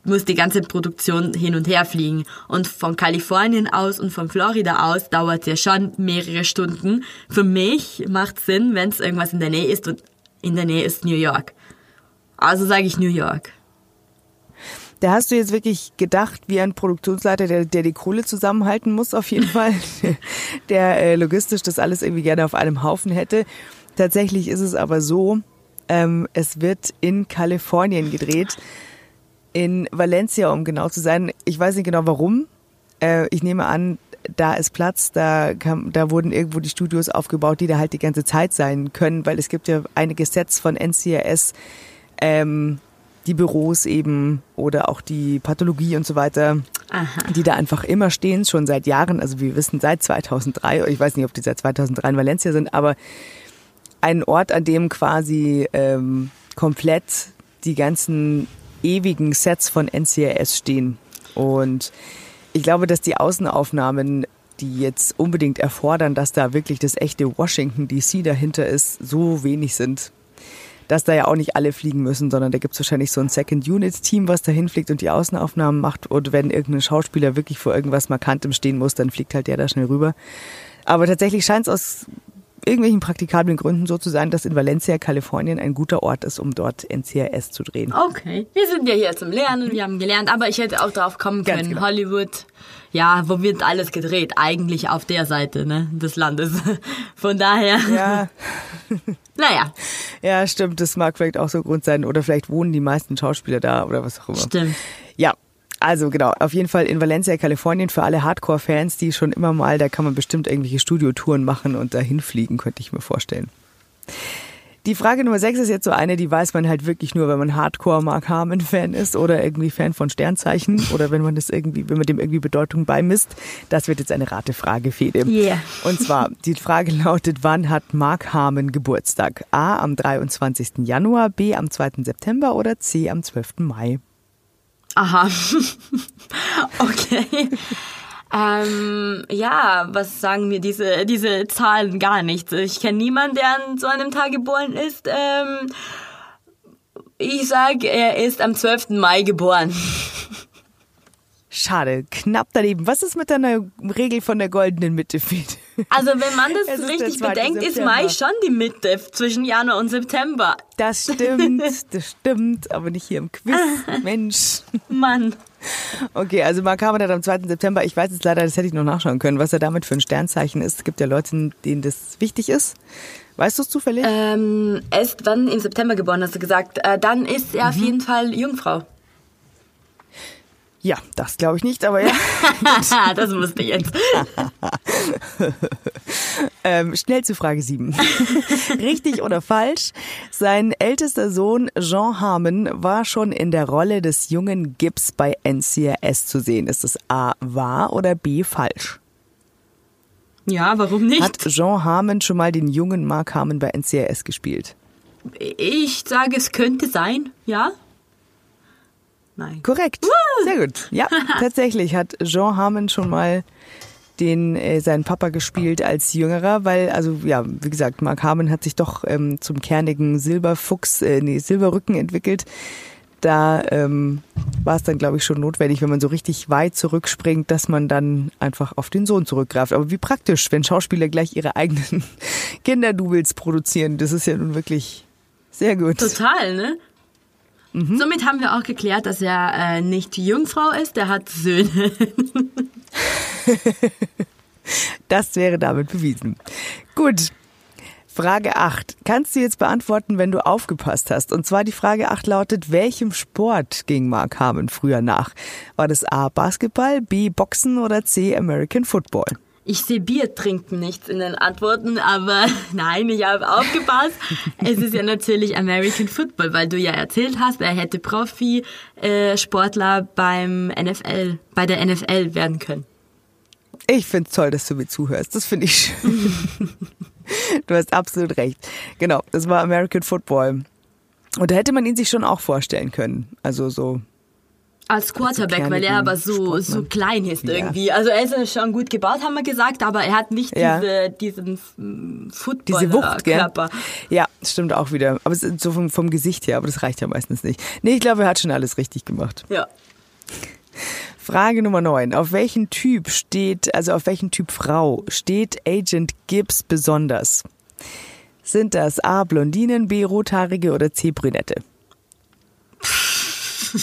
Speaker 2: muss die ganze Produktion hin und her fliegen. Und von Kalifornien aus und von Florida aus dauert ja schon mehrere Stunden. Für mich macht Sinn, wenn es irgendwas in der Nähe ist und in der Nähe ist New York. Also sage ich New York.
Speaker 1: Da hast du jetzt wirklich gedacht, wie ein Produktionsleiter, der, der die Kohle zusammenhalten muss, auf jeden Fall, der äh, logistisch das alles irgendwie gerne auf einem Haufen hätte. Tatsächlich ist es aber so, ähm, es wird in Kalifornien gedreht, in Valencia, um genau zu sein. Ich weiß nicht genau warum. Äh, ich nehme an, da ist Platz, da, kam, da wurden irgendwo die Studios aufgebaut, die da halt die ganze Zeit sein können, weil es gibt ja einige Sets von NCRS, ähm, die Büros eben oder auch die Pathologie und so weiter,
Speaker 2: Aha.
Speaker 1: die da einfach immer stehen, schon seit Jahren. Also wir wissen seit 2003, ich weiß nicht, ob die seit 2003 in Valencia sind, aber ein Ort, an dem quasi ähm, komplett die ganzen ewigen Sets von NCRS stehen. Und ich glaube, dass die Außenaufnahmen, die jetzt unbedingt erfordern, dass da wirklich das echte Washington DC dahinter ist, so wenig sind, dass da ja auch nicht alle fliegen müssen, sondern da gibt's wahrscheinlich so ein Second-Unit-Team, was da hinfliegt und die Außenaufnahmen macht. Und wenn irgendein Schauspieler wirklich vor irgendwas Markantem stehen muss, dann fliegt halt der da schnell rüber. Aber tatsächlich scheint es aus irgendwelchen praktikablen Gründen so zu sein, dass in Valencia, Kalifornien ein guter Ort ist, um dort NCIS zu drehen.
Speaker 2: Okay, wir sind ja hier zum Lernen, wir haben gelernt, aber ich hätte auch drauf kommen
Speaker 1: Ganz
Speaker 2: können,
Speaker 1: genau.
Speaker 2: Hollywood, ja, wo wird alles gedreht? Eigentlich auf der Seite ne, des Landes. Von daher,
Speaker 1: Ja,
Speaker 2: naja,
Speaker 1: ja, stimmt. Das mag vielleicht auch so Grund sein. Oder vielleicht wohnen die meisten Schauspieler da oder was auch immer.
Speaker 2: stimmt.
Speaker 1: Ja, also genau, auf jeden Fall in Valencia, Kalifornien für alle Hardcore-Fans, die schon immer mal, da kann man bestimmt irgendwelche Studiotouren machen und dahin fliegen, könnte ich mir vorstellen. Die Frage Nummer 6 ist jetzt so eine, die weiß man halt wirklich nur, wenn man Hardcore Mark Harmon Fan ist oder irgendwie Fan von Sternzeichen oder wenn man das irgendwie, wenn man dem irgendwie Bedeutung beimisst. Das wird jetzt eine Ratefrage, Fede.
Speaker 2: Yeah.
Speaker 1: Und zwar, die Frage lautet, wann hat Mark Harmon Geburtstag? A am 23. Januar, B am 2. September oder C am 12. Mai?
Speaker 2: Aha. okay. Ähm, ja, was sagen mir diese, diese Zahlen gar nichts. Ich kenne niemanden, der an so einem Tag geboren ist. Ähm, ich sage, er ist am 12. Mai geboren.
Speaker 1: Schade, knapp daneben. Was ist mit deiner Regel von der goldenen Mitte, Fede?
Speaker 2: Also wenn man das
Speaker 1: ist
Speaker 2: richtig
Speaker 1: der 2.
Speaker 2: bedenkt, ist
Speaker 1: September.
Speaker 2: Mai schon die Mitte zwischen Januar und September.
Speaker 1: Das stimmt, das stimmt, aber nicht hier im Quiz. Mensch.
Speaker 2: Mann.
Speaker 1: Okay, also Mark Harmon hat am 2. September, ich weiß jetzt leider, das hätte ich noch nachschauen können, was er damit für ein Sternzeichen ist. Es gibt ja Leute, denen das wichtig ist. Weißt du es zufällig?
Speaker 2: Ähm, er ist wann im September geboren, hast du gesagt. Äh, dann ist er auf jeden Fall Jungfrau.
Speaker 1: Ja, das glaube ich nicht, aber ja.
Speaker 2: das musste ich jetzt.
Speaker 1: Ähm, schnell zu Frage 7. Richtig oder falsch? Sein ältester Sohn Jean Harmon war schon in der Rolle des jungen Gibbs bei NCIS zu sehen. Ist es A wahr oder B falsch?
Speaker 2: Ja, warum nicht?
Speaker 1: Hat Jean Harmon schon mal den jungen Mark Harmon bei NCIS gespielt?
Speaker 2: Ich sage, es könnte sein, ja? Nein.
Speaker 1: Korrekt. Sehr gut. Ja, tatsächlich hat Jean Harmon schon mal den äh, seinen Papa gespielt als Jüngerer, weil also ja, wie gesagt, Mark Harmon hat sich doch ähm, zum kernigen Silberfuchs, äh, nee, Silberrücken entwickelt. Da ähm, war es dann, glaube ich, schon notwendig, wenn man so richtig weit zurückspringt, dass man dann einfach auf den Sohn zurückgreift. Aber wie praktisch, wenn Schauspieler gleich ihre eigenen Kinderdoubles produzieren. Das ist ja nun wirklich sehr gut.
Speaker 2: Total, ne? Somit haben wir auch geklärt, dass er äh, nicht Jungfrau ist, der hat Söhne.
Speaker 1: Das wäre damit bewiesen. Gut. Frage 8. Kannst du jetzt beantworten, wenn du aufgepasst hast? Und zwar die Frage 8 lautet, welchem Sport ging Mark Harmon früher nach? War das A. Basketball, B. Boxen oder C. American Football?
Speaker 2: Ich sehe Bier trinken nichts in den Antworten, aber nein, ich habe aufgepasst. es ist ja natürlich American Football, weil du ja erzählt hast, er hätte Profi-Sportler beim NFL, bei der NFL werden können.
Speaker 1: Ich find's toll, dass du mir zuhörst. Das finde ich schön. du hast absolut recht. Genau, das war American Football. Und da hätte man ihn sich schon auch vorstellen können. Also so
Speaker 2: Als Quarterback, weil er aber so,
Speaker 1: Sportmann.
Speaker 2: so klein ist
Speaker 1: Ja.
Speaker 2: irgendwie. Also er ist schon gut gebaut, haben wir gesagt, aber er hat nicht
Speaker 1: Ja.
Speaker 2: diese, diesen mm,
Speaker 1: Diese Wucht, gell?
Speaker 2: Football-Körper.
Speaker 1: Ja, stimmt auch wieder. Aber so vom, vom Gesicht her, aber das reicht ja meistens nicht. Nee, ich glaube, er hat schon alles richtig gemacht.
Speaker 2: Ja.
Speaker 1: Frage Nummer 9. Auf welchen Typ steht, also auf welchen Typ Frau steht Agent Gibbs besonders? Sind das A. Blondinen, B. Rothaarige oder C. Brünette?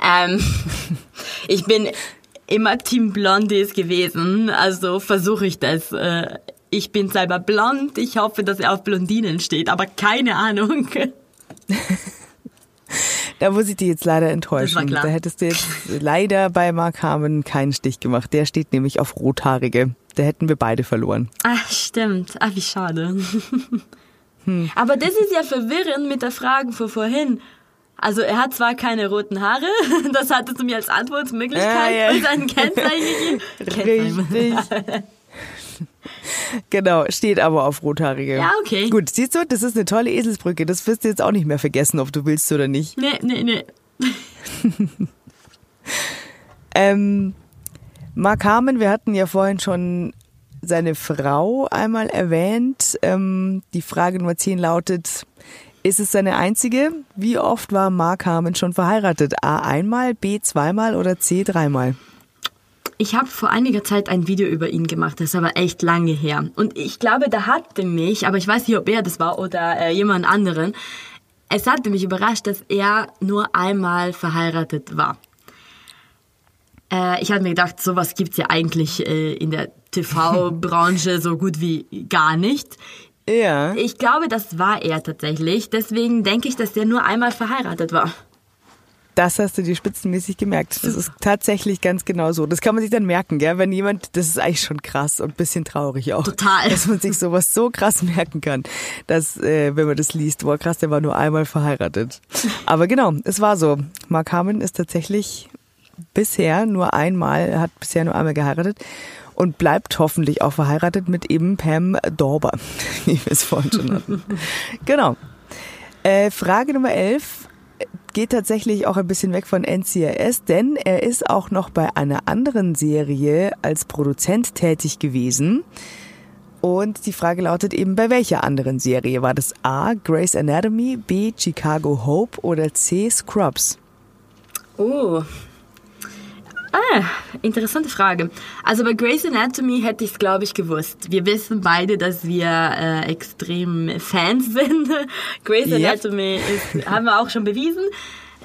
Speaker 2: Ähm, ich bin immer Team Blondies gewesen, also versuche ich das. Äh, ich bin selber blond, ich hoffe, dass er auf Blondinen steht, aber keine Ahnung.
Speaker 1: Da muss ich dich jetzt leider enttäuschen. Da hättest du jetzt leider bei Mark Harmon keinen Stich gemacht. Der steht nämlich auf Rothaarige. Da hätten wir beide verloren.
Speaker 2: Ach, stimmt. Ach, wie schade.
Speaker 1: Hm.
Speaker 2: Aber das ist ja verwirrend mit der Frage von vorhin. Also er hat zwar keine roten Haare, das hattest du mir als Antwortmöglichkeit
Speaker 1: Ja, ja.
Speaker 2: für sein Kennzeichen.
Speaker 1: Richtig. genau, steht aber auf Rothaarige.
Speaker 2: Ja, okay.
Speaker 1: Gut, siehst du, das ist eine tolle Eselsbrücke. Das wirst du jetzt auch nicht mehr vergessen, ob du willst oder nicht.
Speaker 2: Nee, nee, nee.
Speaker 1: Ähm, Mark Harmon, wir hatten ja vorhin schon seine Frau einmal erwähnt. Ähm, die Frage Nummer 10 lautet, Ist es seine einzige? Wie oft war Mark Harmon schon verheiratet? A einmal, B zweimal oder C dreimal?
Speaker 2: Ich habe vor einiger Zeit ein Video über ihn gemacht, das ist aber echt lange her. Und ich glaube, da hatte mich, aber ich weiß nicht, ob er das war oder äh, jemand anderen, es hatte mich überrascht, dass er nur einmal verheiratet war. Äh, ich hatte mir gedacht, sowas gibt's ja eigentlich äh, in der TV-Branche so gut wie gar nicht.
Speaker 1: Ja.
Speaker 2: Ich glaube, das war er tatsächlich. Deswegen denke ich, dass er nur einmal verheiratet war.
Speaker 1: Das hast du dir spitzenmäßig gemerkt. Das ist tatsächlich ganz genau so. Das kann man sich dann merken, gell? wenn jemand, das ist eigentlich schon krass und ein bisschen traurig auch.
Speaker 2: Total.
Speaker 1: Dass man sich sowas so krass merken kann, dass, äh, wenn man das liest, boah krass, der war nur einmal verheiratet. Aber genau, es war so. Mark Harmon ist tatsächlich bisher nur einmal, hat bisher nur einmal geheiratet und bleibt hoffentlich auch verheiratet mit eben Pam Dorber, wie wir es vorhin schon hatten. genau. Äh, Frage Nummer 11 geht tatsächlich auch ein bisschen weg von NCIS, denn er ist auch noch bei einer anderen Serie als Produzent tätig gewesen. Und die Frage lautet eben, bei welcher anderen Serie? War das A, Grey's Anatomy, B, Chicago Hope oder C, Scrubs?
Speaker 2: Oh. Ah, interessante Frage. Also bei Grey's Anatomy hätte ich es, glaube ich, gewusst. Wir wissen beide, dass wir äh, extrem Fans sind. Grey's
Speaker 1: Yep.
Speaker 2: Anatomy ist, haben wir auch schon bewiesen.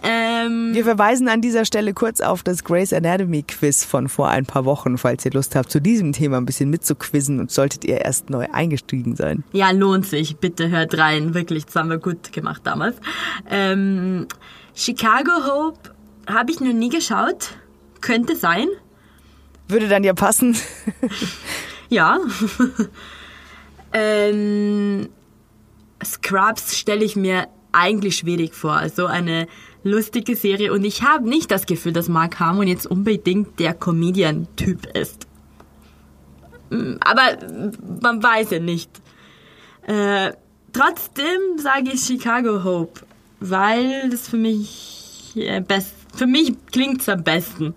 Speaker 2: Ähm,
Speaker 1: Wir verweisen an dieser Stelle kurz auf das Grey's Anatomy Quiz von vor ein paar Wochen, falls ihr Lust habt, zu diesem Thema ein bisschen mitzuquizzen und solltet ihr erst neu eingestiegen sein.
Speaker 2: Ja, lohnt sich. Bitte hört rein. Wirklich, das haben wir gut gemacht damals. Ähm, Chicago Hope habe ich noch nie geschaut. Könnte sein.
Speaker 1: Würde dann ja passen.
Speaker 2: Ja. ähm, Scrubs stelle ich mir eigentlich schwierig vor. So eine lustige Serie. Und ich habe nicht das Gefühl, dass Mark Harmon jetzt unbedingt der Comedian-Typ ist. Mm, Aber man weiß ja nicht. Äh, trotzdem sage ich Chicago Hope, weil das für mich äh, best, für mich klingt's am besten.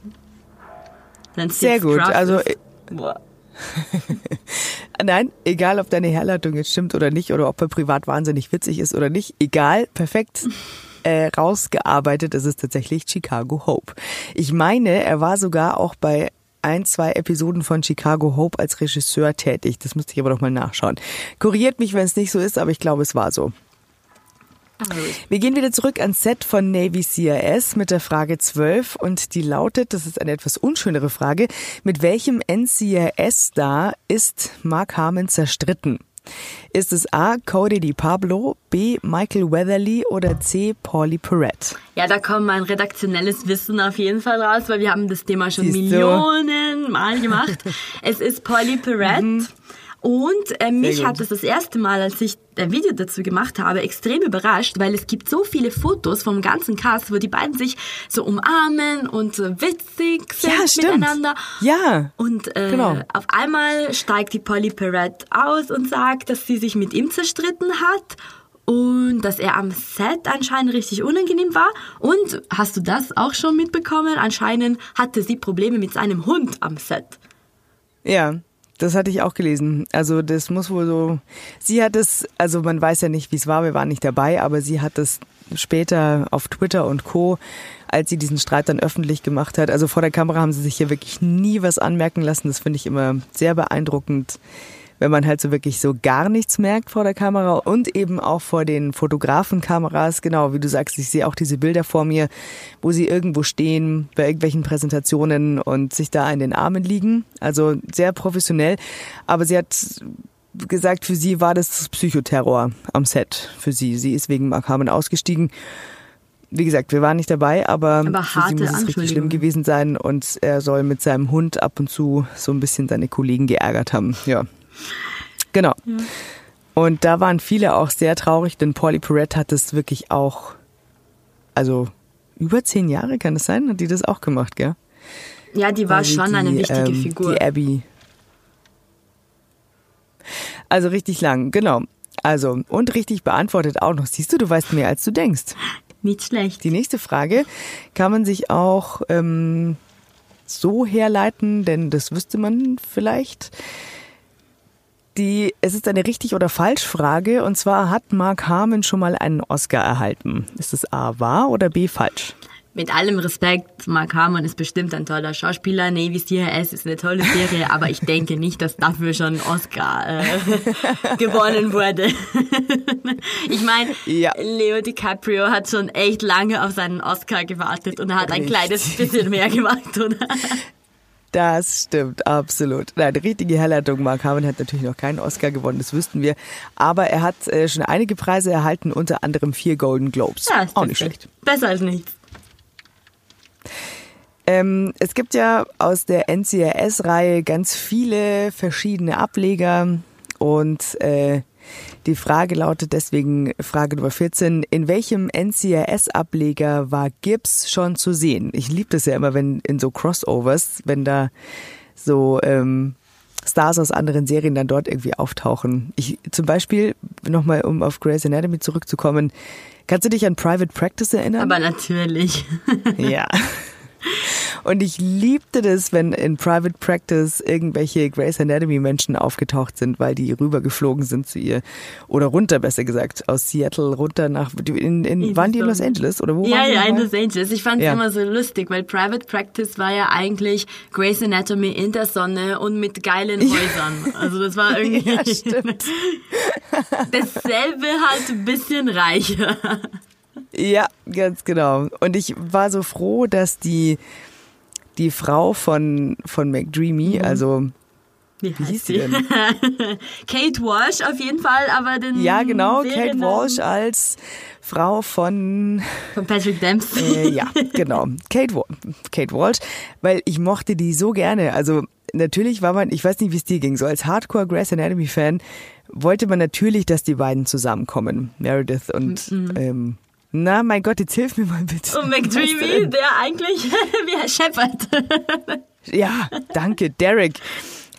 Speaker 1: Sehr gut. Also. Nein, egal ob deine Herleitung jetzt stimmt oder nicht oder ob er privat wahnsinnig witzig ist oder nicht, egal, perfekt äh, rausgearbeitet, es ist tatsächlich Chicago Hope. Ich meine, er war sogar auch bei ein, zwei Episoden von Chicago Hope als Regisseur tätig. Das müsste ich aber doch mal nachschauen. Korrigiert mich, wenn es nicht so ist, aber ich glaube, es war so. Wir gehen wieder zurück ans Set von Navy CIS mit der Frage 12 und die lautet, das ist eine etwas unschönere Frage, mit welchem NCIS-Star ist Mark Harmon zerstritten? Ist es A. Cody DiPablo, B. Michael Weatherly oder C. Paulie Perrette?
Speaker 2: Ja, da kommt mein redaktionelles Wissen auf jeden Fall raus, weil wir haben das Thema schon
Speaker 1: Siehst du?
Speaker 2: Millionen Mal gemacht. es ist Polly Perrette. Und äh, mich hat es das erste Mal, als ich ein Video dazu gemacht habe, extrem überrascht, weil es gibt so viele Fotos vom ganzen Cast, wo die beiden sich so umarmen und witzig sind
Speaker 1: Ja, stimmt.
Speaker 2: miteinander.
Speaker 1: Ja,
Speaker 2: Und äh,
Speaker 1: Genau.
Speaker 2: auf einmal steigt die Polly Perrette aus und sagt, dass sie sich mit ihm zerstritten hat und dass er am Set anscheinend richtig unangenehm war. Und hast du das auch schon mitbekommen? Anscheinend hatte sie Probleme mit seinem Hund am Set.
Speaker 1: Ja, das hatte ich auch gelesen. Also das muss wohl so. Sie hat es, also man weiß ja nicht, wie es war, wir waren nicht dabei, aber sie hat es später auf Twitter und Co., als sie diesen Streit dann öffentlich gemacht hat. Also vor der Kamera haben sie sich hier wirklich nie was anmerken lassen. Das finde ich immer sehr beeindruckend, wenn man halt so wirklich so gar nichts merkt vor der Kamera und eben auch vor den Fotografenkameras. Genau, wie du sagst, ich sehe auch diese Bilder vor mir, wo sie irgendwo stehen bei irgendwelchen Präsentationen und sich da in den Armen liegen. Also sehr professionell. Aber sie hat gesagt, für sie war das Psychoterror am Set. Für sie. Sie ist wegen Mark Harmon ausgestiegen. Wie gesagt, wir waren nicht dabei, aber,
Speaker 2: Aber
Speaker 1: für sie muss es richtig schlimm gewesen sein und er soll mit seinem Hund ab und zu so ein bisschen seine Kollegen geärgert haben. Ja. Genau. Und da waren viele auch sehr traurig, denn Paulie Perrette hat das wirklich auch, also über zehn Jahre kann es sein, hat die das auch gemacht, gell?
Speaker 2: Ja, die war
Speaker 1: sie
Speaker 2: schon eine
Speaker 1: die,
Speaker 2: wichtige
Speaker 1: ähm,
Speaker 2: Figur.
Speaker 1: Die Abby. Also richtig lang, genau. Also, und richtig beantwortet auch noch. Siehst du, du weißt mehr, als du denkst.
Speaker 2: Nicht schlecht.
Speaker 1: Die nächste Frage kann man sich auch ähm, so herleiten, denn das wüsste man vielleicht. Die, es ist eine richtig oder falsch Frage. Und zwar hat Mark Harmon schon mal einen Oscar erhalten. Ist es A wahr oder B falsch?
Speaker 2: Mit allem Respekt, Mark Harmon ist bestimmt ein toller Schauspieler. Navy's DHS ist eine tolle Serie, aber ich denke nicht, dass dafür schon ein Oscar äh, gewonnen wurde. ich meine,
Speaker 1: Ja.
Speaker 2: Leo DiCaprio hat schon echt lange auf seinen Oscar gewartet und er hat ein
Speaker 1: Richtig.
Speaker 2: kleines bisschen mehr gemacht, oder?
Speaker 1: Das stimmt, absolut. Nein, die richtige Herleitung. Mark Harmon hat natürlich noch keinen Oscar gewonnen, das wüssten wir. Aber er hat äh, schon einige Preise erhalten, unter anderem vier Golden Globes.
Speaker 2: Ja, ist
Speaker 1: Auch nicht schlecht.
Speaker 2: Besser als nichts.
Speaker 1: Ähm, es gibt ja aus der NCRS-Reihe ganz viele verschiedene Ableger und äh, die Frage lautet deswegen, Frage Nummer 14, in welchem NCRS-Ableger war Gibbs schon zu sehen? Ich liebe das ja immer, wenn in so Crossovers, wenn da so ähm, Stars aus anderen Serien dann dort irgendwie auftauchen. Ich, zum Beispiel, nochmal um auf Grey's Anatomy zurückzukommen, kannst du dich an Private Practice erinnern?
Speaker 2: Aber natürlich.
Speaker 1: Ja. Und ich liebte das, wenn in Private Practice irgendwelche Grey's Anatomy Menschen aufgetaucht sind, weil die rübergeflogen sind zu ihr. Oder runter, besser gesagt, aus Seattle runter nach, in, in, waren die in Los Angeles oder wo
Speaker 2: Ja,
Speaker 1: waren die
Speaker 2: ja, in? Los Angeles. Ich fand es
Speaker 1: Ja.
Speaker 2: immer so lustig, weil Private Practice war ja eigentlich Grey's Anatomy in der Sonne und mit geilen Häusern. Also das war irgendwie
Speaker 1: Ja, stimmt.
Speaker 2: dasselbe halt ein bisschen reicher.
Speaker 1: Ja, ganz genau. Und ich war so froh, dass die, die Frau von, von McDreamy, also,
Speaker 2: Wie,
Speaker 1: wie hieß sie denn?
Speaker 2: Kate Walsh auf jeden Fall, aber den
Speaker 1: Ja, genau, Kate Walsh als Frau von
Speaker 2: von Patrick Dempsey.
Speaker 1: Äh, ja, genau. Kate, Kate Walsh, weil ich mochte die so gerne. Also natürlich war man, ich weiß nicht, wie es dir ging, so als Hardcore Grey's Anatomy Fan wollte man natürlich, dass die beiden zusammenkommen, Meredith und ähm, na, mein Gott, jetzt hilf mir mal bitte.
Speaker 2: Und McDreamy, der eigentlich wie Shepard.
Speaker 1: Ja, danke, Derek.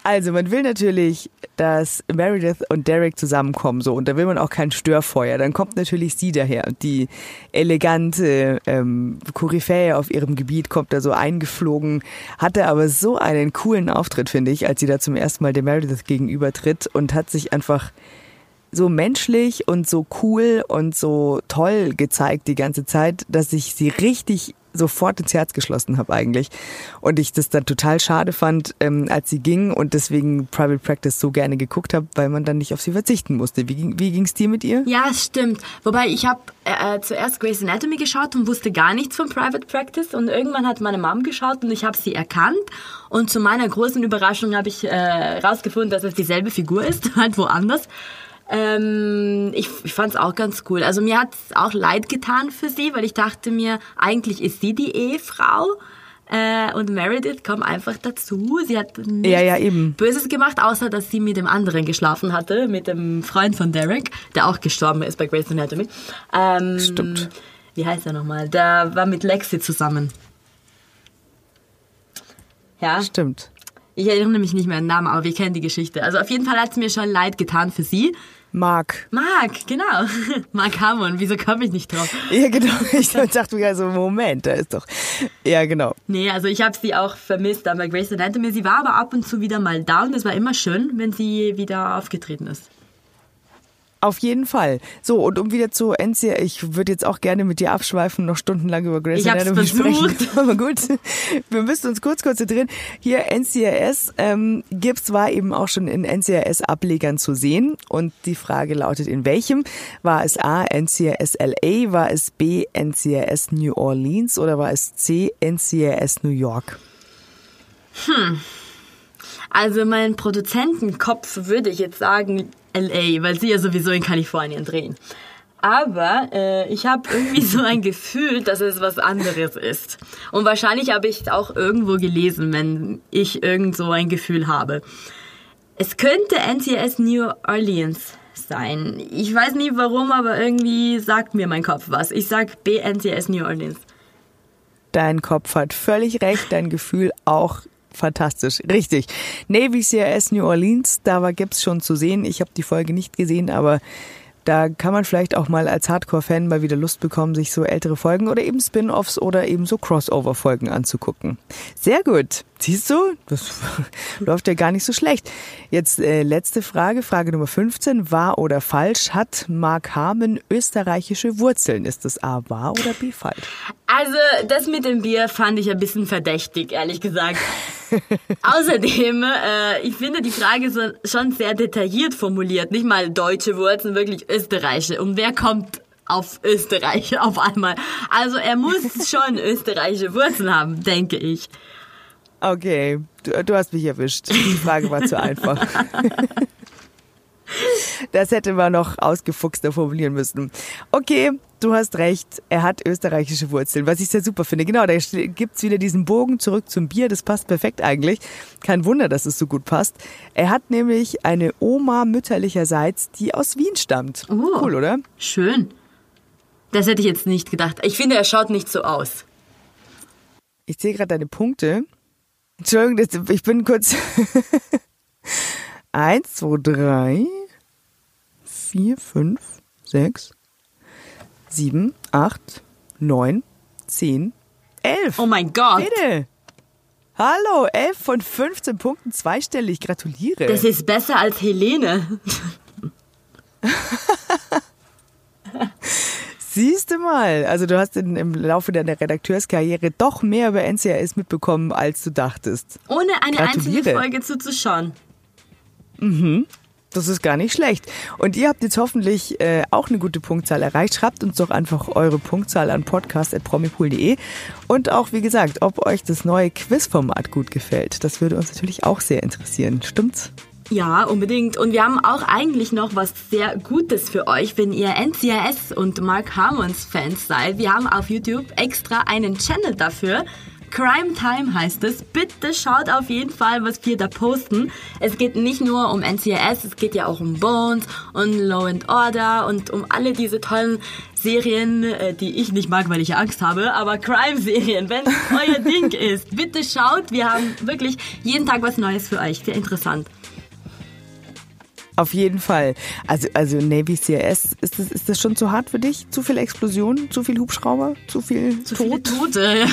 Speaker 1: Also, man will natürlich, dass Meredith und Derek zusammenkommen, so, und da will man auch kein Störfeuer. Dann kommt natürlich sie daher, die elegante ähm, Koryphäe auf ihrem Gebiet, kommt da so eingeflogen, hatte aber so einen coolen Auftritt, finde ich, als sie da zum ersten Mal der Meredith gegenübertritt und hat sich einfach so menschlich und so cool und so toll gezeigt die ganze Zeit, dass ich sie richtig sofort ins Herz geschlossen habe eigentlich. Und ich das dann total schade fand, ähm, als sie ging und deswegen Private Practice so gerne geguckt habe, weil man dann nicht auf sie verzichten musste. Wie, ging- wie ging's dir mit ihr?
Speaker 2: Ja, es stimmt. Wobei ich habe äh, zuerst Grey's Anatomy geschaut und wusste gar nichts von Private Practice und irgendwann hat meine Mom geschaut und ich habe sie erkannt und zu meiner großen Überraschung habe ich äh, dass es dieselbe Figur ist, halt woanders. Ähm, ich ich fand es auch ganz cool. Also mir hat es auch leid getan für sie, weil ich dachte mir, eigentlich ist sie die Ehefrau. Äh, und Meredith kam einfach dazu. Sie hat nichts
Speaker 1: Ja, ja.
Speaker 2: Böses gemacht, außer dass sie mit dem anderen geschlafen hatte, mit dem Freund von Derek, der auch gestorben ist bei Grey's Anatomy. Ähm,
Speaker 1: Stimmt.
Speaker 2: Wie heißt er nochmal? Der war mit Lexi zusammen. Ja,
Speaker 1: Stimmt.
Speaker 2: ich erinnere mich nicht mehr an den Namen, aber wir kennen die Geschichte. Also auf jeden Fall hat es mir schon leid getan für sie.
Speaker 1: Mark.
Speaker 2: Mark, genau. Mark Harmon, wieso komme ich nicht drauf?
Speaker 1: Ja, genau. Ich dachte mir so, Moment, da ist doch. Ja, genau.
Speaker 2: Nee, also ich habe sie auch vermisst bei Grey's Anatomy. Sie war aber ab und zu wieder mal da und es war immer schön, wenn sie wieder aufgetreten ist.
Speaker 1: Auf jeden Fall. So, und um wieder zu NCR, ich würde jetzt auch gerne mit dir abschweifen, noch stundenlang über Grey's
Speaker 2: Ich
Speaker 1: Anatomy sprechen.
Speaker 2: versucht.
Speaker 1: Aber gut, wir müssen uns kurz konzentrieren. Hier NCRS, ähm, Gibbs war eben auch schon in NCRS-Ablegern zu sehen. Und die Frage lautet, in welchem? War es A, NCRS LA, war es B, NCRS New Orleans oder war es C, NCRS New York?
Speaker 2: Also mein Produzentenkopf würde ich jetzt sagen LA, weil sie ja sowieso in Kalifornien drehen. Aber äh, ich habe irgendwie so ein Gefühl, dass es was anderes ist. Und wahrscheinlich habe ich es auch irgendwo gelesen, wenn ich irgend so ein Gefühl habe. Es könnte NCS New Orleans sein. Ich weiß nie warum, aber irgendwie sagt mir mein Kopf was. Ich sag B NCS New Orleans.
Speaker 1: Dein Kopf hat völlig recht, dein Gefühl auch fantastisch. Richtig. Navy CRS New Orleans, da war Gibbs schon zu sehen. Ich habe die Folge nicht gesehen, aber da kann man vielleicht auch mal als Hardcore-Fan mal wieder Lust bekommen, sich so ältere Folgen oder eben Spin-offs oder eben so Crossover-Folgen anzugucken. Sehr gut. Siehst du, das läuft ja gar nicht so schlecht. Jetzt äh, letzte Frage, Frage Nummer 15. Wahr oder falsch? Hat Mark Harmon österreichische Wurzeln? Ist das A wahr oder B falsch?
Speaker 2: Also, das mit dem Bier fand ich ein bisschen verdächtig, ehrlich gesagt. Außerdem, äh, ich finde die Frage so, schon sehr detailliert formuliert. Nicht mal deutsche Wurzeln, wirklich österreichische. Und wer kommt auf Österreich auf einmal? Also, er muss schon österreichische Wurzeln haben, denke ich.
Speaker 1: Okay, du, du hast mich erwischt. Die Frage war zu einfach. Das hätte man noch ausgefuchster formulieren müssen. Okay, du hast recht. Er hat österreichische Wurzeln, was ich sehr super finde. Genau, da gibt's wieder diesen Bogen zurück zum Bier. Das passt perfekt eigentlich. Kein Wunder, dass es so gut passt. Er hat nämlich eine Oma mütterlicherseits, die aus Wien stammt.
Speaker 2: Oh,
Speaker 1: cool, oder?
Speaker 2: Schön. Das hätte ich jetzt nicht gedacht. Ich finde, er schaut nicht so aus.
Speaker 1: Ich sehe gerade deine Punkte. Entschuldigung, ich bin kurz. Eins, zwei, drei, vier, fünf, sechs, sieben, acht, neun, zehn, elf.
Speaker 2: Oh mein Gott.
Speaker 1: Bitte. Hallo, elf von 15 Punkten zweistellig. Gratuliere.
Speaker 2: Das ist besser als Helene.
Speaker 1: Siehst du mal, also du hast in, im Laufe deiner Redakteurskarriere doch mehr über NCRS mitbekommen, als du dachtest.
Speaker 2: Ohne eine
Speaker 1: Gratuliere.
Speaker 2: einzige Folge zuzuschauen.
Speaker 1: Das ist gar nicht schlecht. Und ihr habt jetzt hoffentlich äh, auch eine gute Punktzahl erreicht. Schreibt uns doch einfach eure Punktzahl an podcast.promipool.de. Und auch, wie gesagt, ob euch das neue Quizformat gut gefällt. Das würde uns natürlich auch sehr interessieren. Stimmt's?
Speaker 2: Ja, unbedingt. Und wir haben auch eigentlich noch was sehr Gutes für euch, wenn ihr NCIS und Mark Harmons Fans seid. Wir haben auf YouTube extra einen Channel dafür. Crime Time heißt es. Bitte schaut auf jeden Fall, was wir da posten. Es geht nicht nur um NCIS, es geht ja auch um Bones und Law and Order und um alle diese tollen Serien, äh, die ich nicht mag, weil ich Angst habe, aber Crime-Serien, wenn es euer Ding ist. Bitte schaut, wir haben wirklich jeden Tag was Neues für euch. Sehr interessant.
Speaker 1: Auf jeden Fall. Also, also Navy CRS, ist das, ist das schon zu hart für dich? Zu viel Explosion? Zu viel Hubschrauber? Zu viel
Speaker 2: Zu
Speaker 1: Tod?
Speaker 2: viele Tote.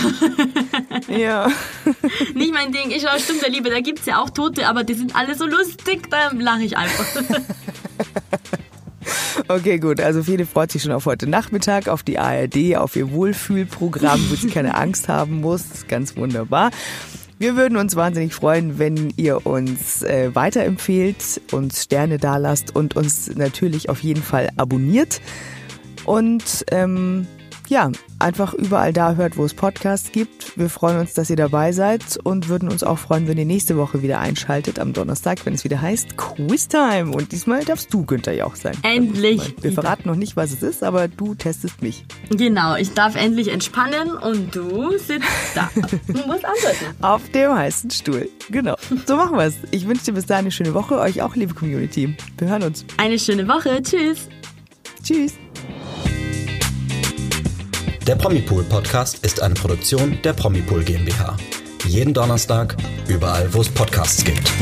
Speaker 1: Ja.
Speaker 2: Nicht mein Ding. Ich schaue Stimmt der Liebe, da gibt's ja auch Tote, aber die sind alle so lustig, da lache ich einfach.
Speaker 1: Okay, gut. Also viele freut sich schon auf heute Nachmittag, auf die ARD, auf ihr Wohlfühlprogramm, wo sie keine Angst haben muss. Ganz wunderbar. Wir würden uns wahnsinnig freuen, wenn ihr uns äh, weiterempfehlt, uns Sterne dalasst und uns natürlich auf jeden Fall abonniert. Und ähm, ja, einfach überall da hört, wo es Podcasts gibt. Wir freuen uns, dass ihr dabei seid und würden uns auch freuen, wenn ihr nächste Woche wieder einschaltet am Donnerstag, wenn es wieder heißt Quiztime. Und diesmal darfst du, Günther, ja auch sein.
Speaker 2: Endlich.
Speaker 1: Wir verraten noch nicht, was es ist, aber du testest mich.
Speaker 2: Genau, ich darf endlich entspannen und du sitzt da und musst antworten.
Speaker 1: Auf dem heißen Stuhl. Genau. So machen wir es. Ich wünsche dir bis dahin eine schöne Woche. Euch auch, liebe Community. Wir hören uns.
Speaker 2: Eine schöne Woche. Tschüss.
Speaker 1: Tschüss.
Speaker 3: Der Promipool Podcast ist eine Produktion der Promipool GmbH. Jeden Donnerstag, überall, wo es Podcasts gibt.